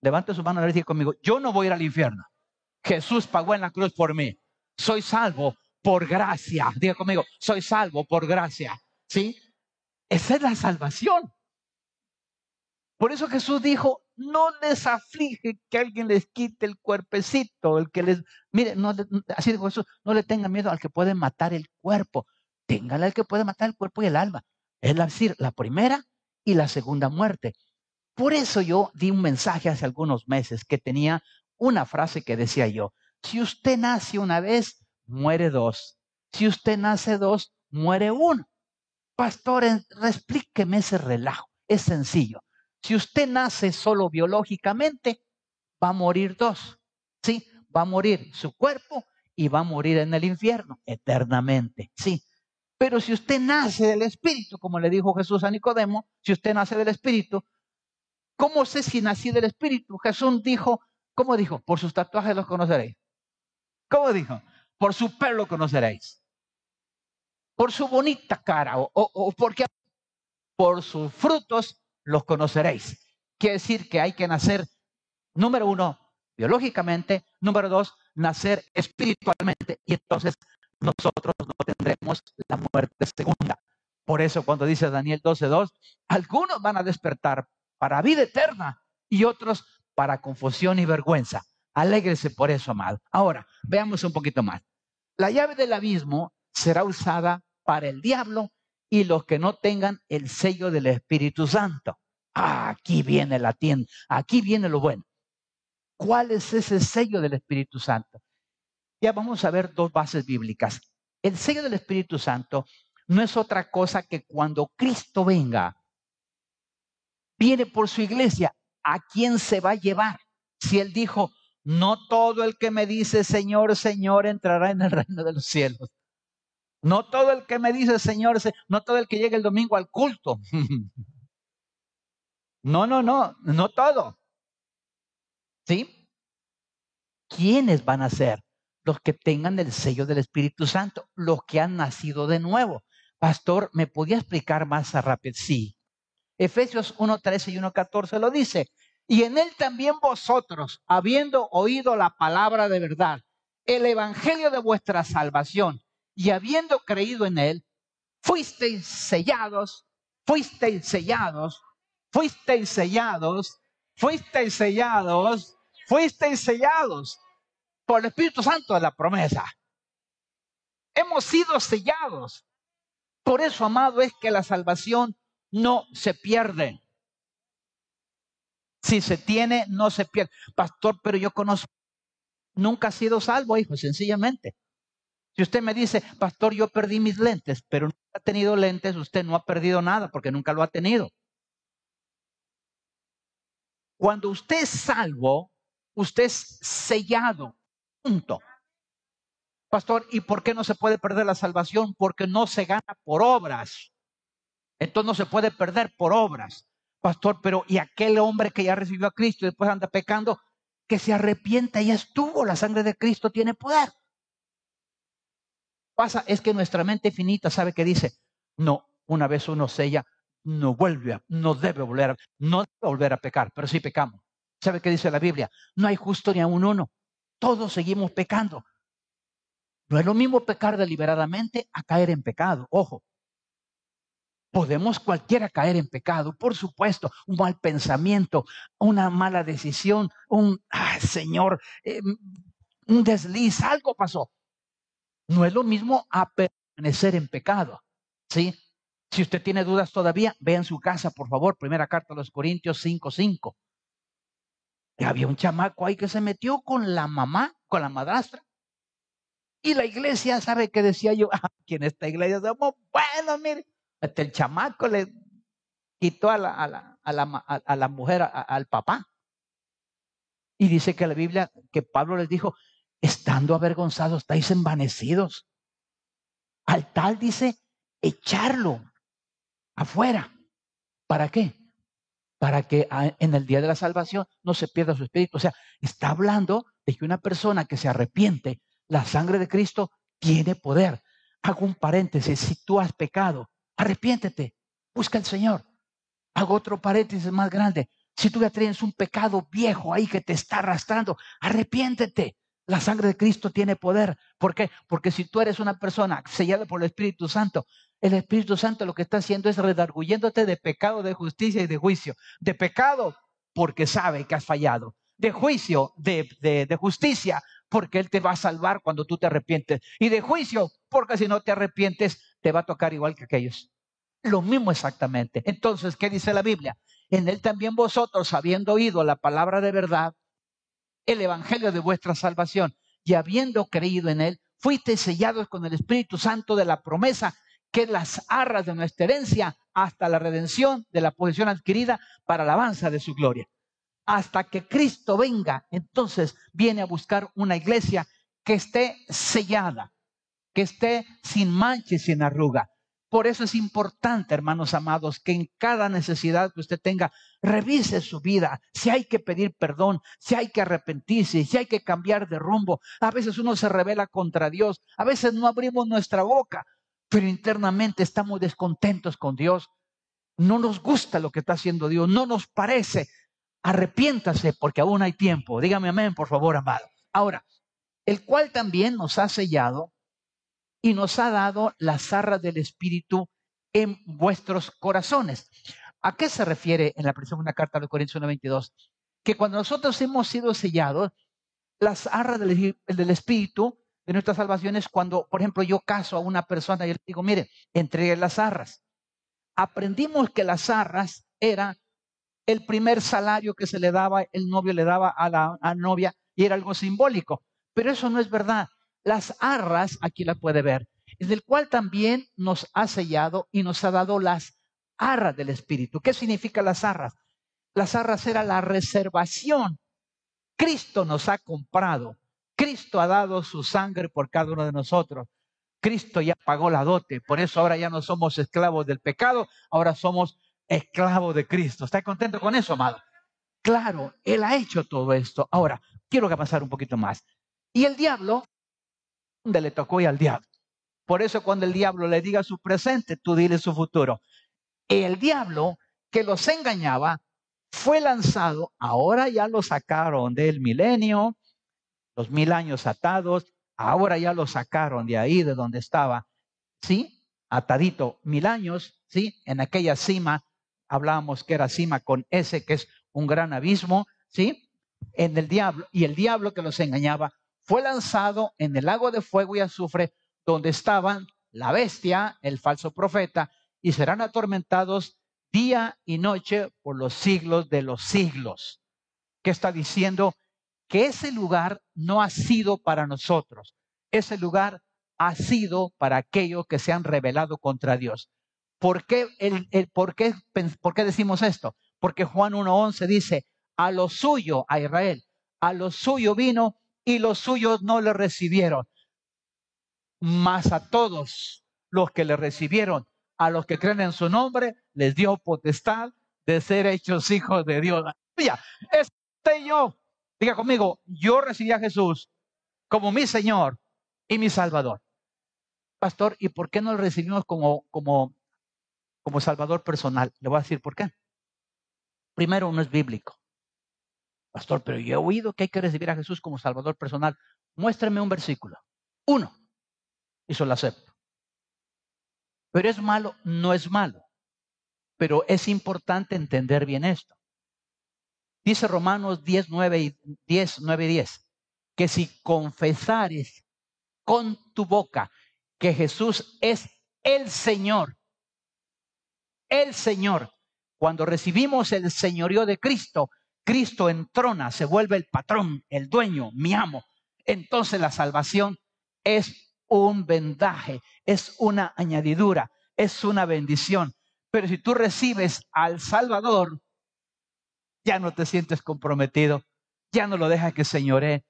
Levante su mano y diga conmigo, yo no voy a ir al infierno. Jesús pagó en la cruz por mí. Soy salvo por gracia. Diga conmigo, soy salvo por gracia. ¿Sí? Esa es la salvación. Por eso Jesús dijo, no les aflige que alguien les quite el cuerpecito, el que les, mire, no, así dijo Jesús, no le tengan miedo al que puede matar el cuerpo, téngale al que puede matar el cuerpo y el alma. Es decir, la primera y la segunda muerte. Por eso yo di un mensaje hace algunos meses que tenía una frase que decía yo, si usted nace una vez, muere dos. Si usted nace dos, muere uno. Pastor, explíqueme ese relajo. Es sencillo. Si usted nace solo biológicamente, va a morir dos. Sí, va a morir su cuerpo y va a morir en el infierno eternamente. Sí. Pero si usted nace del Espíritu, como le dijo Jesús a Nicodemo, si usted nace del Espíritu, ¿cómo sé si nací del Espíritu? Jesús dijo, ¿cómo dijo? Por sus tatuajes los conoceréis. ¿Cómo dijo? Por su pelo conoceréis por su bonita cara o, o, porque por sus frutos los conoceréis. Quiere decir que hay que nacer, número uno, biológicamente, número dos, nacer espiritualmente y entonces nosotros no tendremos la muerte segunda. Por eso cuando dice Daniel 12.2, algunos van a despertar para vida eterna y otros para confusión y vergüenza. Alégrese por eso, amado. Ahora, veamos un poquito más. La llave del abismo será usada para el diablo y los que no tengan el sello del Espíritu Santo. aquí viene la tienda, aquí viene lo bueno. ¿Cuál es ese sello del Espíritu Santo? Ya vamos a ver dos bases bíblicas. El sello del Espíritu Santo no es otra cosa que cuando Cristo venga, viene por su iglesia, ¿a quién se va a llevar? si él dijo, no todo el que me dice Señor, Señor entrará en el reino de los cielos. No todo el que me dice Señor, no todo el que llega el domingo al culto. No, no, no, no todo. ¿Sí? ¿Quiénes van a ser? Los que tengan el sello del Espíritu Santo, los que han nacido de nuevo. Pastor, ¿me podía explicar más rápido? Sí. Efesios 1.13 y 1.14 lo dice. Y en él también vosotros, habiendo oído la palabra de verdad, el evangelio de vuestra salvación, y habiendo creído en él, fuisteis sellados, fuisteis sellados fuisteis sellados, fuisteis sellados, fuisteis sellados por el Espíritu Santo de la promesa. Hemos sido sellados. Por eso, amado, es que la salvación no se pierde. Si se tiene, no se pierde. Pastor, pero yo conozco, nunca ha sido salvo, hijo, sencillamente. Si usted me dice, pastor, yo perdí mis lentes, pero no ha tenido lentes, usted no ha perdido nada porque nunca lo ha tenido. Cuando usted es salvo, usted es sellado. Punto. Pastor, ¿y por qué no se puede perder la salvación? Porque no se gana por obras. Entonces no se puede perder por obras. Pastor, pero ¿y aquel hombre que ya recibió a Cristo y después anda pecando? Que se arrepienta y estuvo. La sangre de Cristo tiene poder. Pasa, es que nuestra mente finita sabe que dice, no, una vez uno sella, no vuelve, a, no debe volver, a, no debe volver a pecar, pero sí pecamos. ¿Sabe qué dice la Biblia? No hay justo ni a un uno. Todos seguimos pecando. No es lo mismo pecar deliberadamente a caer en pecado. Ojo. Podemos cualquiera caer en pecado, por supuesto, un mal pensamiento, una mala decisión, un, Señor, eh, un desliz, algo pasó. No es lo mismo a permanecer en pecado, ¿sí? Si usted tiene dudas todavía, ve en su casa, por favor, primera carta a los Corintios 5:5. Y había un chamaco ahí que se metió con la mamá, con la madrastra. Y la iglesia, ¿sabe qué decía yo? Aquí en esta iglesia somos bueno, mire. Hasta el chamaco le quitó a la, a la, a la, a la mujer, al papá. Y dice que la Biblia, que Pablo les dijo, estando avergonzados, estáis envanecidos. Al tal dice, echarlo afuera. ¿Para qué? Para que en el día de la salvación no se pierda su espíritu. O sea, está hablando de que una persona que se arrepiente, la sangre de Cristo tiene poder. Hago un paréntesis, si tú has pecado, arrepiéntete, busca al Señor. Hago otro paréntesis más grande. Si tú ya tienes un pecado viejo ahí que te está arrastrando, arrepiéntete. La sangre de Cristo tiene poder. ¿Por qué? Porque si tú eres una persona sellada por el Espíritu Santo, el Espíritu Santo lo que está haciendo es redarguyéndote de pecado, de justicia y de juicio. De pecado, porque sabe que has fallado. De juicio, de, de, justicia, porque Él te va a salvar cuando tú te arrepientes. Y de juicio, porque si no te arrepientes, te va a tocar igual que aquellos. Lo mismo exactamente. Entonces, ¿qué dice la Biblia? En Él también vosotros, habiendo oído la palabra de verdad, el evangelio de vuestra salvación, y habiendo creído en Él, fuiste sellados con el Espíritu Santo de la promesa que las arras de nuestra herencia hasta la redención de la posesión adquirida para alabanza de su gloria. Hasta que Cristo venga, entonces viene a buscar una iglesia que esté sellada, que esté sin mancha y sin arruga. Por eso es importante, hermanos amados, que en cada necesidad que usted tenga, revise su vida. Si hay que pedir perdón, si hay que arrepentirse, si hay que cambiar de rumbo. A veces uno se revela contra Dios, a veces no abrimos nuestra boca, pero internamente estamos descontentos con Dios. No nos gusta lo que está haciendo Dios, no nos parece. Arrepiéntase porque aún hay tiempo. Dígame amén, por favor, amado. Ahora, el cual también nos ha sellado y nos ha dado la zarra del Espíritu en vuestros corazones. ¿A qué se refiere en la segunda carta de Corintios 1.22? Que cuando nosotros hemos sido sellados, las arras del, Espíritu de nuestra salvación es cuando, por ejemplo, yo caso a una persona y le digo, mire, entregue las arras. Aprendimos que las arras era el primer salario que se le daba, el novio le daba a la novia y era algo simbólico. Pero eso no es verdad. Las arras, aquí la puede ver, es del cual también nos ha sellado y nos ha dado las arras del Espíritu. ¿Qué significa las arras? Las arras era la reservación Cristo nos ha comprado. Cristo ha dado su sangre por cada uno de nosotros. Cristo ya pagó la dote. Por eso ahora ya no somos esclavos del pecado, ahora somos esclavos de Cristo. ¿Está contento con eso, amado? Claro, Él ha hecho todo esto. Ahora, quiero que pasar un poquito más. Y el diablo, ¿dónde le tocó y al diablo? Por eso cuando el diablo le diga su presente, tú dile su futuro. El diablo que los engañaba fue lanzado, ahora ya lo sacaron del milenio, los mil años atados, ahora ya lo sacaron de ahí, de donde estaba, ¿sí? Atadito mil años, ¿sí? En aquella cima, hablábamos que era cima con ese, que es un gran abismo, ¿sí? En el diablo, y el diablo que los engañaba fue lanzado en el lago de fuego y azufre donde estaban la bestia, el falso profeta, y serán atormentados día y noche por los siglos de los siglos. ¿Qué está diciendo? Que ese lugar no ha sido para nosotros. Ese lugar ha sido para aquellos que se han rebelado contra Dios. ¿Por qué, por qué decimos esto? Porque Juan 1.11 dice, a lo suyo, a Israel, a lo suyo vino y los suyos no le recibieron mas a todos los que le recibieron, a los que creen en su nombre, les dio potestad de ser hechos hijos de Dios. Mira, este yo, diga conmigo, yo recibí a Jesús como mi Señor y mi Salvador. Pastor, ¿y por qué no lo recibimos como, como, como Salvador personal? Le voy a decir por qué. Primero, no es bíblico. Pastor, pero yo he oído que hay que recibir a Jesús como Salvador personal. Muéstrame un versículo. Uno eso lo acepto. Pero es malo, no es malo. Pero es importante entender bien esto. Dice Romanos 10, 9 y 10, 9 y 10, que si confesares con tu boca que Jesús es el Señor, el Señor, cuando recibimos el señorío de Cristo, Cristo entrona, se vuelve el patrón, el dueño, mi amo. Entonces la salvación es un vendaje, es una añadidura, es una bendición. Pero si tú recibes al Salvador, ya no te sientes comprometido, ya no lo dejas que señore,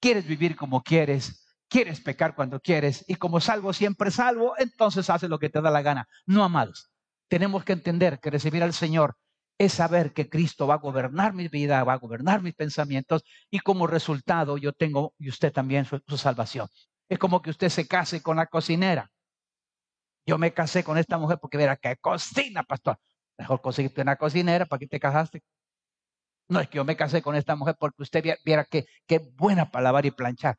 quieres vivir como quieres, quieres pecar cuando quieres, y como salvo siempre salvo, entonces hace lo que te da la gana. No, amados, tenemos que entender que recibir al Señor es saber que Cristo va a gobernar mi vida, va a gobernar mis pensamientos, y como resultado yo tengo y usted también su, salvación. Es como que usted se case con la cocinera. Yo me casé con esta mujer porque verá que cocina, pastor. Mejor conseguiste una cocinera, ¿para qué te casaste? No es que yo me casé con esta mujer porque usted viera que qué buena para lavar y planchar.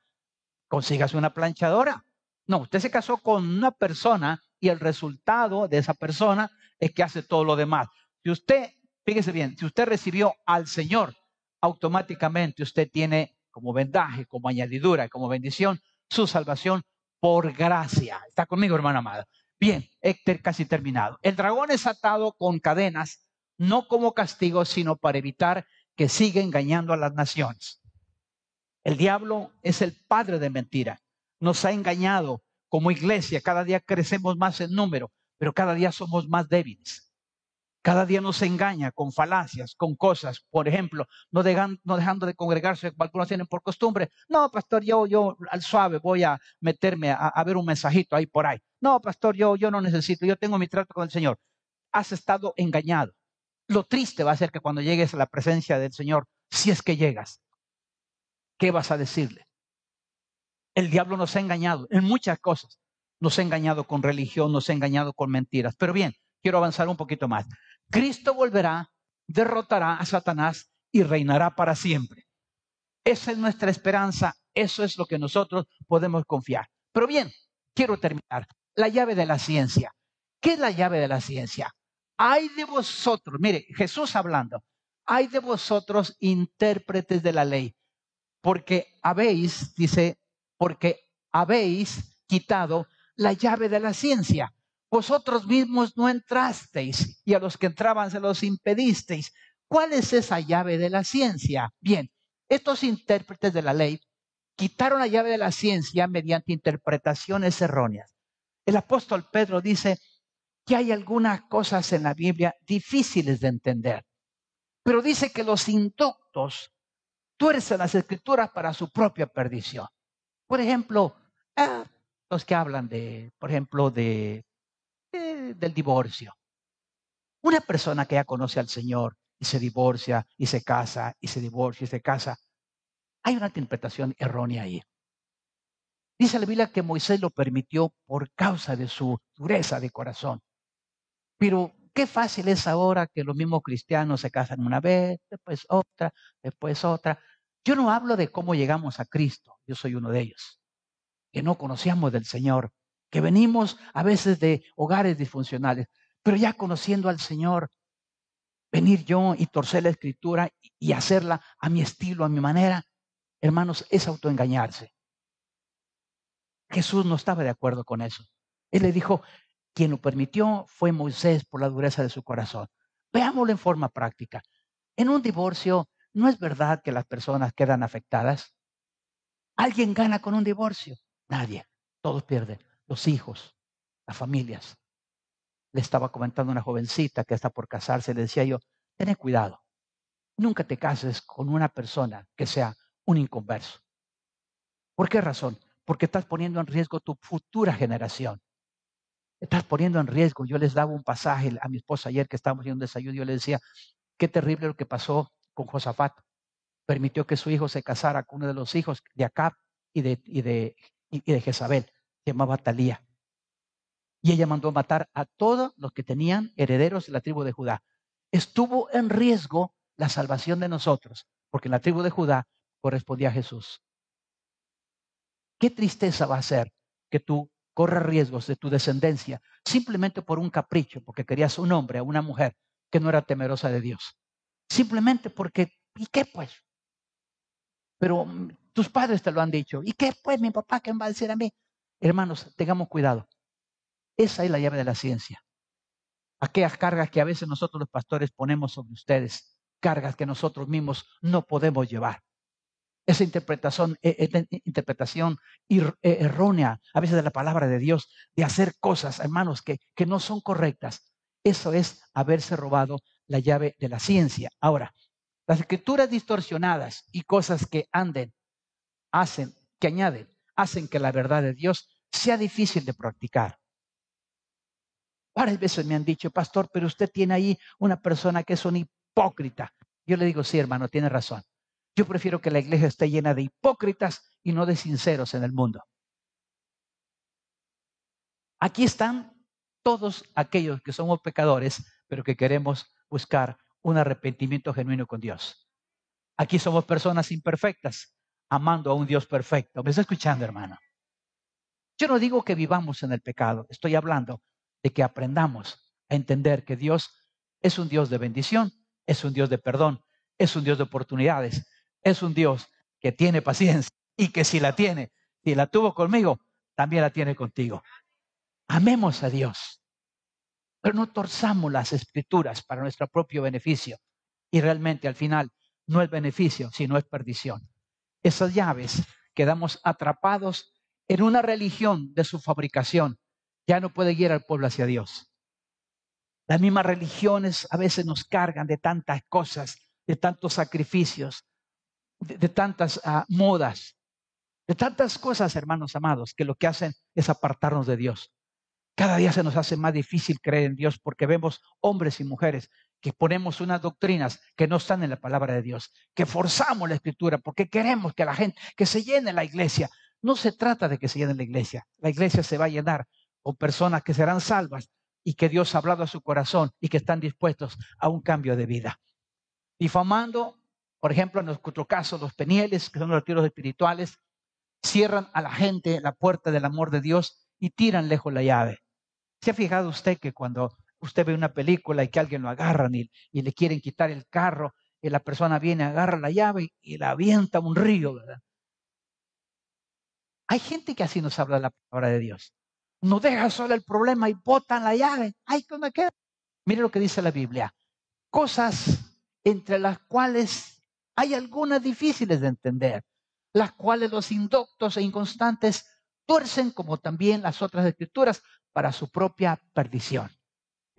Consígase una planchadora. No, usted se casó con una persona y el resultado de esa persona es que hace todo lo demás. Si usted, fíjese bien, si usted recibió al Señor, automáticamente usted tiene como vendaje, como añadidura, como bendición, su salvación por gracia. ¿Está conmigo, hermana amada? Bien, Héctor casi terminado. El dragón es atado con cadenas, no como castigo, sino para evitar que siga engañando a las naciones. El diablo es el padre de mentira. Nos ha engañado como iglesia. Cada día crecemos más en número, pero cada día somos más débiles. Cada día nos engaña con falacias, con cosas. Por ejemplo, no, dejando de congregarse, algunos tienen por costumbre. No, pastor, yo, yo al suave voy a meterme a, ver un mensajito ahí por ahí. No, pastor, yo, yo no necesito, yo tengo mi trato con el Señor. Has estado engañado. Lo triste va a ser que cuando llegues a la presencia del Señor, si es que llegas, ¿qué vas a decirle? El diablo nos ha engañado en muchas cosas. Nos ha engañado con religión, nos ha engañado con mentiras. Pero bien, quiero avanzar un poquito más. Cristo volverá, derrotará a Satanás y reinará para siempre. Esa es nuestra esperanza, eso es lo que nosotros podemos confiar. Pero bien, quiero terminar. La llave de la ciencia. ¿Qué es la llave de la ciencia? Hay de vosotros, mire, Jesús hablando, hay de vosotros intérpretes de la ley, porque habéis, dice, porque habéis quitado la llave de la ciencia vosotros mismos no entrasteis y a los que entraban se los impedisteis. ¿Cuál es esa llave de la ciencia? Bien, estos intérpretes de la ley quitaron la llave de la ciencia mediante interpretaciones erróneas. El apóstol Pedro dice que hay algunas cosas en la Biblia difíciles de entender, pero dice que los inductos tuercen las escrituras para su propia perdición. Por ejemplo, ah, los que hablan de, por ejemplo, de, del divorcio. Una persona que ya conoce al Señor y se divorcia y se casa y se divorcia y se casa, hay una interpretación errónea ahí. Dice la Biblia que Moisés lo permitió por causa de su dureza de corazón. Pero qué fácil es ahora que los mismos cristianos se casan una vez, después otra, después otra. Yo no hablo de cómo llegamos a Cristo, yo soy uno de ellos, que no conocíamos del Señor, que venimos a veces de hogares disfuncionales, pero ya conociendo al Señor, venir yo y torcer la escritura y hacerla a mi estilo, a mi manera, hermanos, es autoengañarse. Jesús no estaba de acuerdo con eso. Él le dijo, quien lo permitió fue Moisés por la dureza de su corazón. Veámoslo en forma práctica. En un divorcio, ¿no es verdad que las personas quedan afectadas? ¿Alguien gana con un divorcio? Nadie. Todos pierden. Los hijos, las familias. Le estaba comentando a una jovencita que está por casarse, le decía yo, ten cuidado. Nunca te cases con una persona que sea un inconverso. ¿Por qué razón? porque estás poniendo en riesgo tu futura generación. Estás poniendo en riesgo. Yo les daba un pasaje a mi esposa ayer que estábamos en un desayuno. Yo le decía, qué terrible lo que pasó con Josafat. Permitió que su hijo se casara con uno de los hijos de Acab y de, y de, y de Jezabel. Llamaba Talía. Y ella mandó matar a todos los que tenían herederos de la tribu de Judá. Estuvo en riesgo la salvación de nosotros, porque en la tribu de Judá correspondía a Jesús. Qué tristeza va a ser que tú corras riesgos de tu descendencia simplemente por un capricho, porque querías un hombre o una mujer que no era temerosa de Dios. Simplemente porque, ¿y qué pues? Pero mm, tus padres te lo han dicho. ¿Y qué pues mi papá qué me va a decir a mí? Hermanos, tengamos cuidado. Esa es la llave de la ciencia. Aquellas cargas que a veces nosotros los pastores ponemos sobre ustedes, cargas que nosotros mismos no podemos llevar esa interpretación, e, e, interpretación e, errónea a veces de la palabra de Dios, de hacer cosas, hermanos, que, que no son correctas. Eso es haberse robado la llave de la ciencia. Ahora, las escrituras distorsionadas y cosas que anden, hacen, que añaden, hacen que la verdad de Dios sea difícil de practicar. Varias veces me han dicho, pastor, pero usted tiene ahí una persona que es un hipócrita. Yo le digo, sí, hermano, tiene razón. Yo prefiero que la iglesia esté llena de hipócritas y no de sinceros en el mundo. Aquí están todos aquellos que somos pecadores, pero que queremos buscar un arrepentimiento genuino con Dios. Aquí somos personas imperfectas, amando a un Dios perfecto. ¿Me está escuchando, hermano? Yo no digo que vivamos en el pecado, estoy hablando de que aprendamos a entender que Dios es un Dios de bendición, es un Dios de perdón, es un Dios de oportunidades, es un Dios que tiene paciencia y que si la tiene, si la tuvo conmigo, también la tiene contigo. Amemos a Dios, pero no torzamos las escrituras para nuestro propio beneficio. Y realmente al final no es beneficio, sino es perdición. Esas llaves quedamos atrapados en una religión de su fabricación. Ya no puede guiar al pueblo hacia Dios. Las mismas religiones a veces nos cargan de tantas cosas, de tantos sacrificios, de, tantas ah, modas, de tantas cosas, hermanos amados, que lo que hacen es apartarnos de Dios. Cada día se nos hace más difícil creer en Dios porque vemos hombres y mujeres que ponemos unas doctrinas que no están en la palabra de Dios, que forzamos la escritura porque queremos que la gente, que se llene la iglesia. No se trata de que se llene la iglesia. La iglesia se va a llenar con personas que serán salvas y que Dios ha hablado a su corazón y que están dispuestos a un cambio de vida. Difamando por ejemplo, en nuestro caso, los penieles, que son los retiros espirituales, cierran a la gente la puerta del amor de Dios y tiran lejos la llave. ¿Se ha fijado usted que cuando usted ve una película y que alguien lo agarran y, le quieren quitar el carro, y la persona viene, agarra la llave y la avienta a un río, ¿verdad? Hay gente que así nos habla la palabra de Dios. No deja solo el problema y botan la llave. Ay, ¿dónde queda? Mire lo que dice la Biblia. Cosas entre las cuales hay algunas difíciles de entender, las cuales los indoctos e inconstantes tuercen como también las otras escrituras para su propia perdición.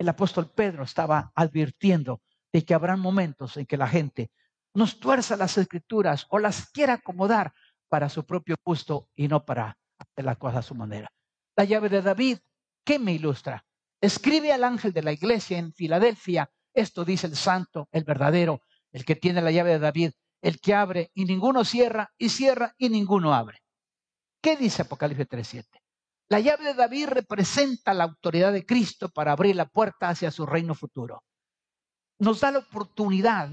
El apóstol Pedro estaba advirtiendo de que habrán momentos en que la gente nos tuerza las escrituras o las quiera acomodar para su propio gusto y no para hacer las cosas a su manera. La llave de David, ¿qué me ilustra? Escribe al ángel de la iglesia en Filadelfia, esto dice el santo, el verdadero, el que tiene la llave de David, el que abre y ninguno cierra, y cierra y ninguno abre. ¿Qué dice Apocalipsis 3.7? La llave de David representa la autoridad de Cristo para abrir la puerta hacia su reino futuro. Nos da la oportunidad,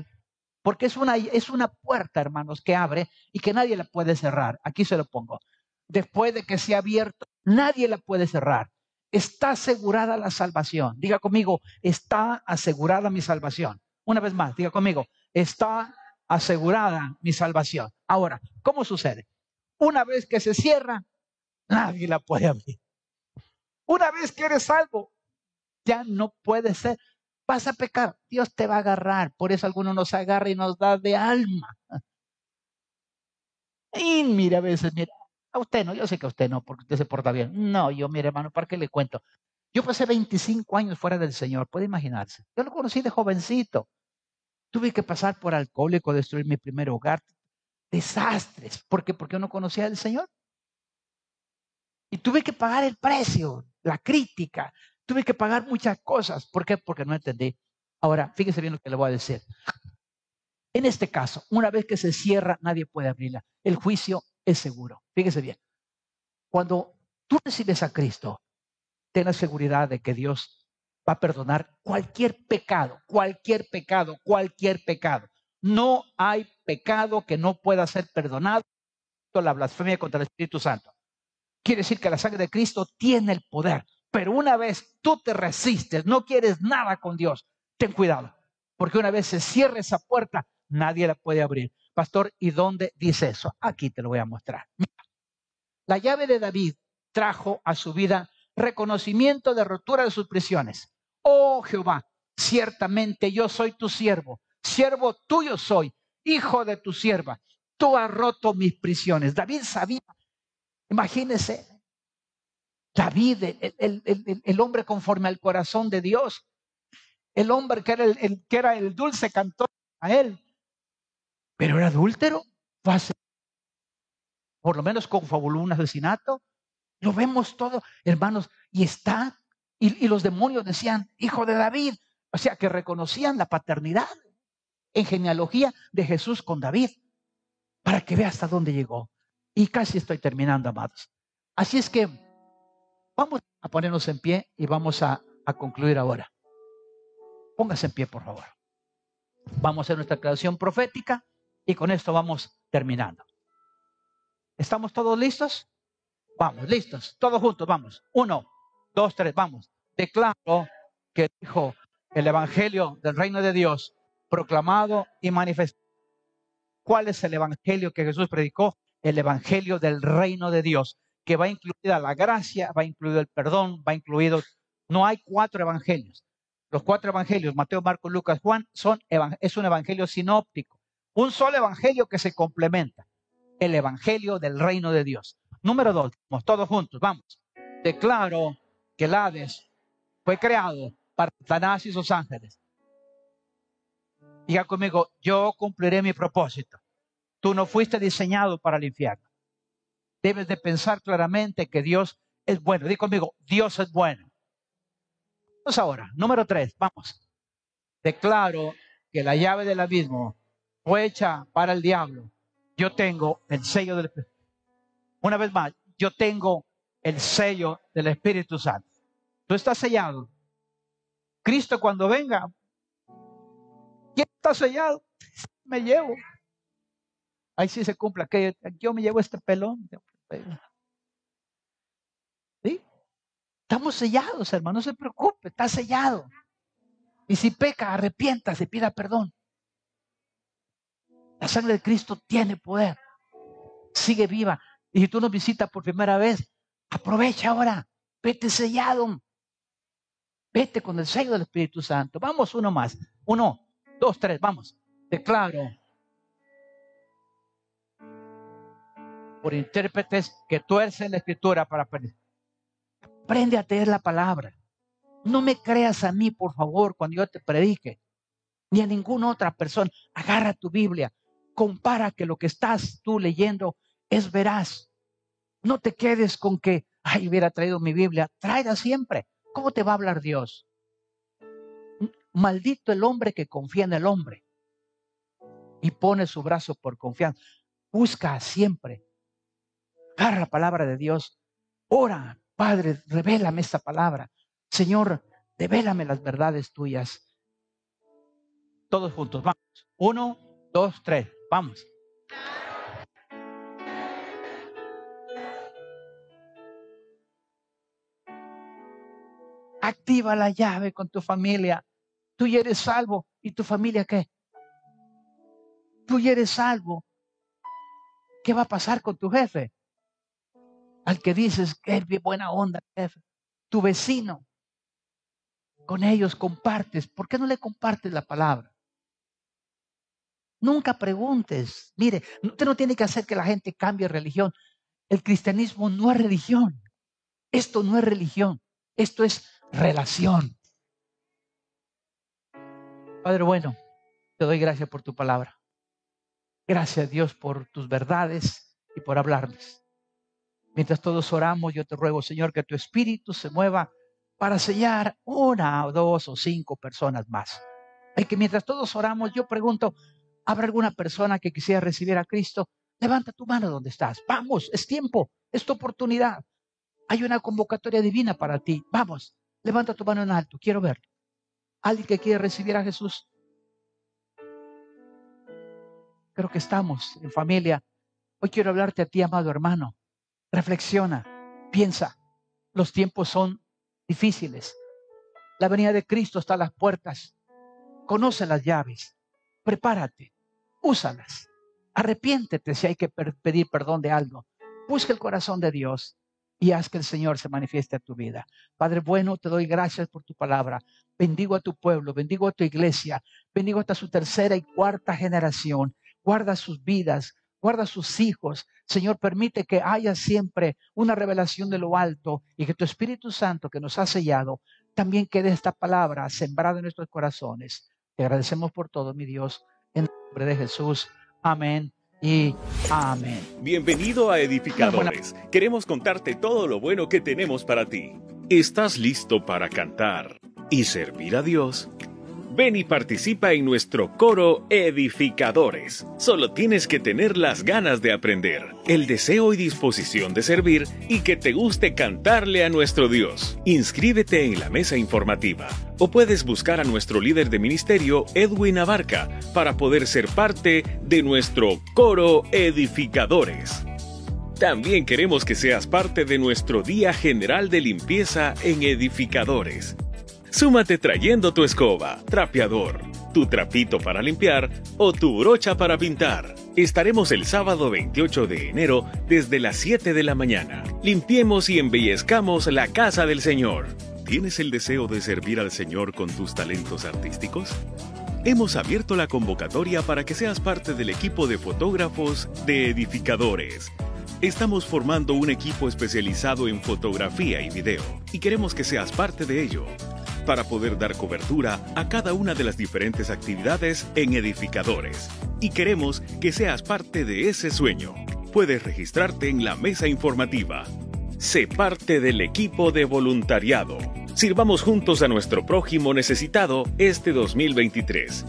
porque es una, es una puerta, hermanos, que abre y que nadie la puede cerrar. Aquí se lo pongo. Después de que sea abierto, nadie la puede cerrar está asegurada la salvación. Diga conmigo, está asegurada mi salvación. Una vez más, diga conmigo, está asegurada mi salvación. Ahora, ¿cómo sucede? Una vez que se cierra, nadie la puede abrir. Una vez que eres salvo, ya no puede ser. Vas a pecar, Dios te va a agarrar. Por eso algunos nos agarra y nos da de alma. Y mira, a veces, mira, a usted no, yo sé que a usted no, porque usted se porta bien. No, yo, mire, hermano, ¿para qué le cuento? Yo pasé 25 años fuera del Señor, puede imaginarse. Yo lo conocí de jovencito. Tuve que pasar por alcohólico, destruir mi primer hogar. Desastres. ¿Por qué? Porque yo no conocía al Señor. Y tuve que pagar el precio, la crítica. Tuve que pagar muchas cosas. ¿Por qué? Porque no entendí. Ahora, fíjese bien lo que le voy a decir. En este caso, una vez que se cierra, nadie puede abrirla. El juicio es seguro. Fíjese bien. Cuando tú recibes a Cristo, ten la seguridad de que Dios va a perdonar cualquier pecado, cualquier pecado, cualquier pecado. No hay pecado que no pueda ser perdonado. La blasfemia contra el Espíritu Santo. Quiere decir que la sangre de Cristo tiene el poder. Pero una vez tú te resistes, no quieres nada con Dios, ten cuidado. Porque una vez se cierra esa puerta, nadie la puede abrir. Pastor, ¿y dónde dice eso? Aquí te lo voy a mostrar. La llave de David trajo a su vida reconocimiento de rotura de sus prisiones. Oh Jehová, ciertamente yo soy tu siervo, siervo tuyo soy, hijo de tu sierva. Tú has roto mis prisiones. David sabía, imagínese, David, el, hombre conforme al corazón de Dios, el hombre que era el, que era el dulce cantor a él, pero era adúltero, por lo menos confabuló un asesinato. Lo vemos todo, hermanos, y está, y, los demonios decían, hijo de David, o sea, que reconocían la paternidad en genealogía de Jesús con David, para que vea hasta dónde llegó. Y casi estoy terminando, amados. Así es que vamos a ponernos en pie y vamos a, a concluir ahora. Póngase en pie, por favor. Vamos a hacer nuestra creación profética. Y con esto vamos terminando. ¿Estamos todos listos? Vamos, listos, todos juntos, vamos. Uno, dos, tres, vamos. Declaro que dijo el Evangelio del Reino de Dios, proclamado y manifestado. ¿Cuál es el Evangelio que Jesús predicó? El Evangelio del Reino de Dios, que va incluida la gracia, va incluido el perdón, va incluido... No hay cuatro evangelios. Los cuatro evangelios, Mateo, Marcos, Lucas, Juan, son, es un evangelio sinóptico. Un solo evangelio que se complementa. El evangelio del reino de Dios. Número dos, todos juntos, vamos. Declaro que el Hades fue creado para Satanás y sus ángeles. Diga conmigo, yo cumpliré mi propósito. Tú no fuiste diseñado para el infierno. Debes de pensar claramente que Dios es bueno. Diga conmigo, Dios es bueno. Vamos ahora, número tres, vamos. Declaro que la llave del abismo fue hecha para el diablo, yo tengo el sello del. Una vez más, yo tengo el sello del Espíritu Santo. Tú estás sellado. Cristo cuando venga, ¿quién está sellado? Me llevo. Ahí sí se cumple que yo me llevo este pelón. ¿Sí? Estamos sellados, hermano, no se preocupe, está sellado. Y si peca, arrepiéntase, pida perdón. La sangre de Cristo tiene poder. Sigue viva. Y si tú nos visitas por primera vez, aprovecha ahora. Vete sellado. Vete con el sello del Espíritu Santo. Vamos uno más. Uno, dos, tres, vamos. Declaro por intérpretes que tuercen la escritura para aprender. Aprende a tener la palabra. No me creas a mí, por favor, cuando yo te predique. ni a ninguna otra persona. Agarra tu Biblia, compara que lo que estás tú leyendo es veraz. No te quedes con que, ay, hubiera traído mi Biblia. Tráela siempre. ¿Cómo te va a hablar Dios? Maldito el hombre que confía en el hombre y pone su brazo por confianza. Busca siempre. La palabra de Dios. Ora, Padre, revélame esta palabra. Señor, revélame las verdades tuyas. Todos juntos, vamos. Uno, dos, tres, vamos. Activa la llave con tu familia. Tú ya eres salvo. ¿Y tu familia qué? Tú ya eres salvo. ¿Qué va a pasar con tu jefe? Al que dices que es buena onda. Tu vecino. Con ellos compartes. ¿Por qué no le compartes la palabra? Nunca preguntes. Mire, usted no tiene que hacer que la gente cambie religión. El cristianismo no es religión. Esto no es religión. Esto es relación. Padre bueno, te doy gracias por tu palabra. Gracias Dios por tus verdades y por hablarnos. Mientras todos oramos, yo te ruego, Señor, que tu espíritu se mueva para sellar una o dos o cinco personas más. Y que mientras todos oramos, yo pregunto, ¿habrá alguna persona que quisiera recibir a Cristo? Levanta tu mano donde estás. Vamos, es tiempo, es tu oportunidad. Hay una convocatoria divina para ti. Vamos, Levanta tu mano en alto, quiero verlo. Alguien que quiere recibir a Jesús. Creo que estamos en familia. Hoy quiero hablarte a ti, amado hermano. Reflexiona, piensa. Los tiempos son difíciles. La venida de Cristo está a las puertas. Conoce las llaves. Prepárate. Úsalas. Arrepiéntete si hay que pedir perdón de algo. Busca el corazón de Dios y haz que el Señor se manifieste a tu vida. Padre bueno, te doy gracias por tu palabra. Bendigo a tu pueblo, bendigo a tu iglesia, bendigo hasta su tercera y cuarta generación. Guarda sus vidas, guarda sus hijos. Señor, permite que haya siempre una revelación de lo alto y que tu Espíritu Santo que nos ha sellado también quede esta palabra sembrada en nuestros corazones. Te agradecemos por todo, mi Dios, en el nombre de Jesús. Amén y amén. Bienvenido a Edificadores. Queremos contarte todo lo bueno que tenemos para ti. ¿Estás listo para cantar y servir a Dios? Ven y participa en nuestro coro Edificadores. Solo tienes que tener las ganas de aprender, el deseo y disposición de servir y que te guste cantarle a nuestro Dios. Inscríbete en la mesa informativa o puedes buscar a nuestro líder de ministerio Edwin Abarca para poder ser parte de nuestro coro Edificadores. También queremos que seas parte de nuestro Día General de Limpieza en Edificadores Súmate trayendo tu escoba, trapeador, tu trapito para limpiar o tu brocha para pintar. Estaremos el sábado 28 de enero desde las 7 de la mañana. Limpiemos y embellezcamos la casa del Señor. ¿Tienes el deseo de servir al Señor con tus talentos artísticos? Hemos abierto la convocatoria para que seas parte del equipo de fotógrafos de edificadores. Estamos formando un equipo especializado en fotografía y video y queremos que seas parte de ello para poder dar cobertura a cada una de las diferentes actividades en edificadores. Y queremos que seas parte de ese sueño. Puedes registrarte en la mesa informativa. Sé parte del equipo de voluntariado. Sirvamos juntos a nuestro prójimo necesitado este 2023.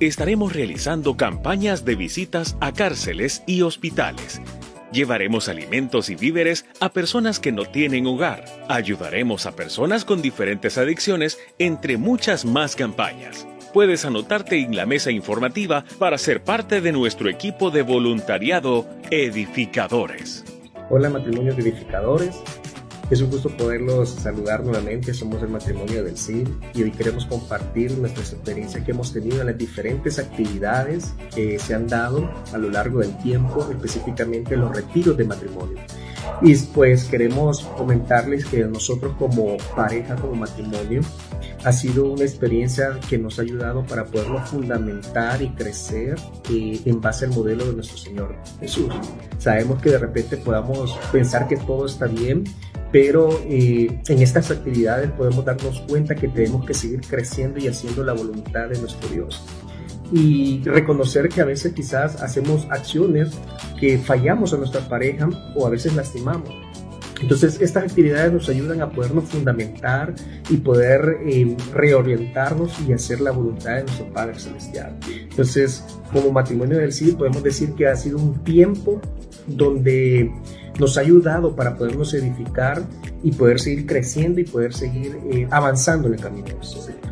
Estaremos realizando campañas de visitas a cárceles y hospitales Llevaremos alimentos y víveres a personas que no tienen hogar. Ayudaremos a personas con diferentes adicciones, entre muchas más campañas. Puedes anotarte en la mesa informativa para ser parte de nuestro equipo de voluntariado Edificadores. Hola matrimonios edificadores, es un gusto poderlos saludar nuevamente. Somos el matrimonio del CID y hoy queremos compartir nuestras experiencias que hemos tenido en las diferentes actividades que se han dado a lo largo del tiempo, específicamente los retiros de matrimonio. Y pues queremos comentarles que nosotros como pareja, como matrimonio, ha sido una experiencia que nos ha ayudado para poderlo fundamentar y crecer eh, en base al modelo de nuestro Señor Jesús. Sabemos que de repente podamos pensar que todo está bien, pero eh, en estas actividades podemos darnos cuenta que tenemos que seguir creciendo y haciendo la voluntad de nuestro Dios. y reconocer que a veces quizás hacemos acciones que fallamos a nuestra pareja o a veces lastimamos. Entonces, estas actividades nos ayudan a podernos fundamentar y poder eh, reorientarnos y hacer la voluntad de nuestro Padre Celestial. Entonces, como matrimonio del sí, podemos decir que ha sido un tiempo donde nos ha ayudado para podernos edificar y poder seguir creciendo y poder seguir eh, avanzando en el camino de.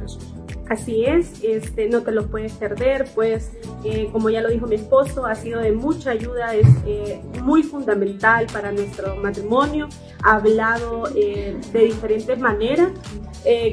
Así es, este, no te lo puedes perder, pues eh, como ya lo dijo mi esposo, ha sido de mucha ayuda, es eh, muy fundamental para nuestro matrimonio, ha hablado eh, de diferentes maneras,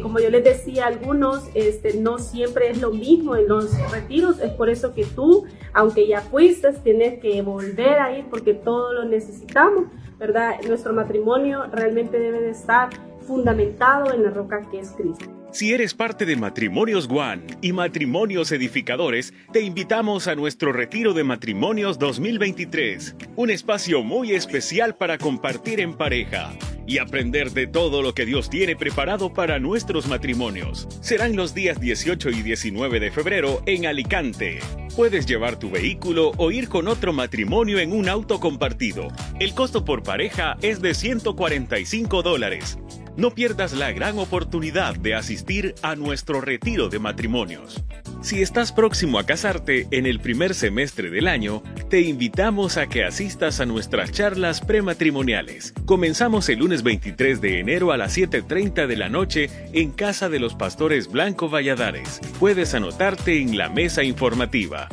como yo les decía algunos, este, no siempre es lo mismo en los retiros, es por eso que tú, aunque ya fuiste, tienes que volver a ir porque todo lo necesitamos, ¿verdad? Nuestro matrimonio realmente debe de estar fundamentado en la roca que es Cristo. Si eres parte de Matrimonios One y Matrimonios Edificadores, te invitamos a nuestro Retiro de Matrimonios 2023, un espacio muy especial para compartir en pareja y aprender de todo lo que Dios tiene preparado para nuestros matrimonios. Serán los días 18 y 19 de febrero en Alicante. Puedes llevar tu vehículo o ir con otro matrimonio en un auto compartido. El costo por pareja es de 145 dólares. No pierdas la gran oportunidad de asistir a nuestro retiro de matrimonios. Si estás próximo a casarte en el primer semestre del año, te invitamos a que asistas a nuestras charlas prematrimoniales. Comenzamos el lunes 23 de enero a las 7.30 de la noche en Casa de los Pastores Blanco Valladares. Puedes anotarte en la mesa informativa.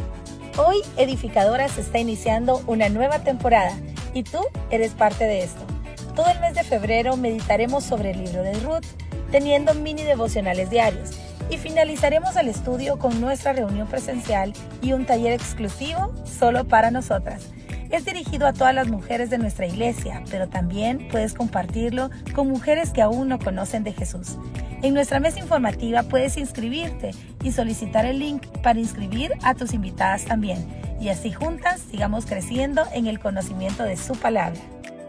Hoy Edificadoras está iniciando una nueva temporada y tú eres parte de esto. Todo el mes de febrero meditaremos sobre el libro de Ruth, teniendo mini devocionales diarios, y finalizaremos el estudio con nuestra reunión presencial y un taller exclusivo solo para nosotras. Es dirigido a todas las mujeres de nuestra iglesia, pero también puedes compartirlo con mujeres que aún no conocen de Jesús. En nuestra mesa informativa puedes inscribirte y solicitar el link para inscribir a tus invitadas también. Y así juntas sigamos creciendo en el conocimiento de su palabra.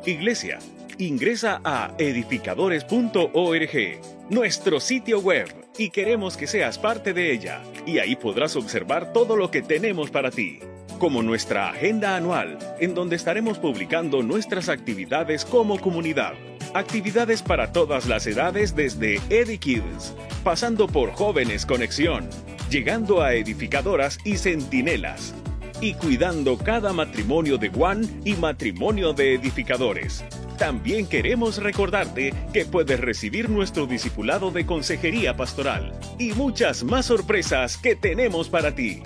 Iglesia Ingresa a edificadores.org, nuestro sitio web, y queremos que seas parte de ella. Y ahí podrás observar todo lo que tenemos para ti, como nuestra agenda anual, en donde estaremos publicando nuestras actividades como comunidad. Actividades para todas las edades desde EdiKids, pasando por Jóvenes Conexión, llegando a edificadoras y centinelas, y cuidando cada matrimonio de Juan y matrimonio de edificadores. También queremos recordarte que puedes recibir nuestro discipulado de consejería pastoral y muchas más sorpresas que tenemos para ti.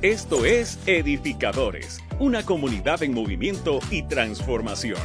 Esto es Edificadores, una comunidad en movimiento y transformación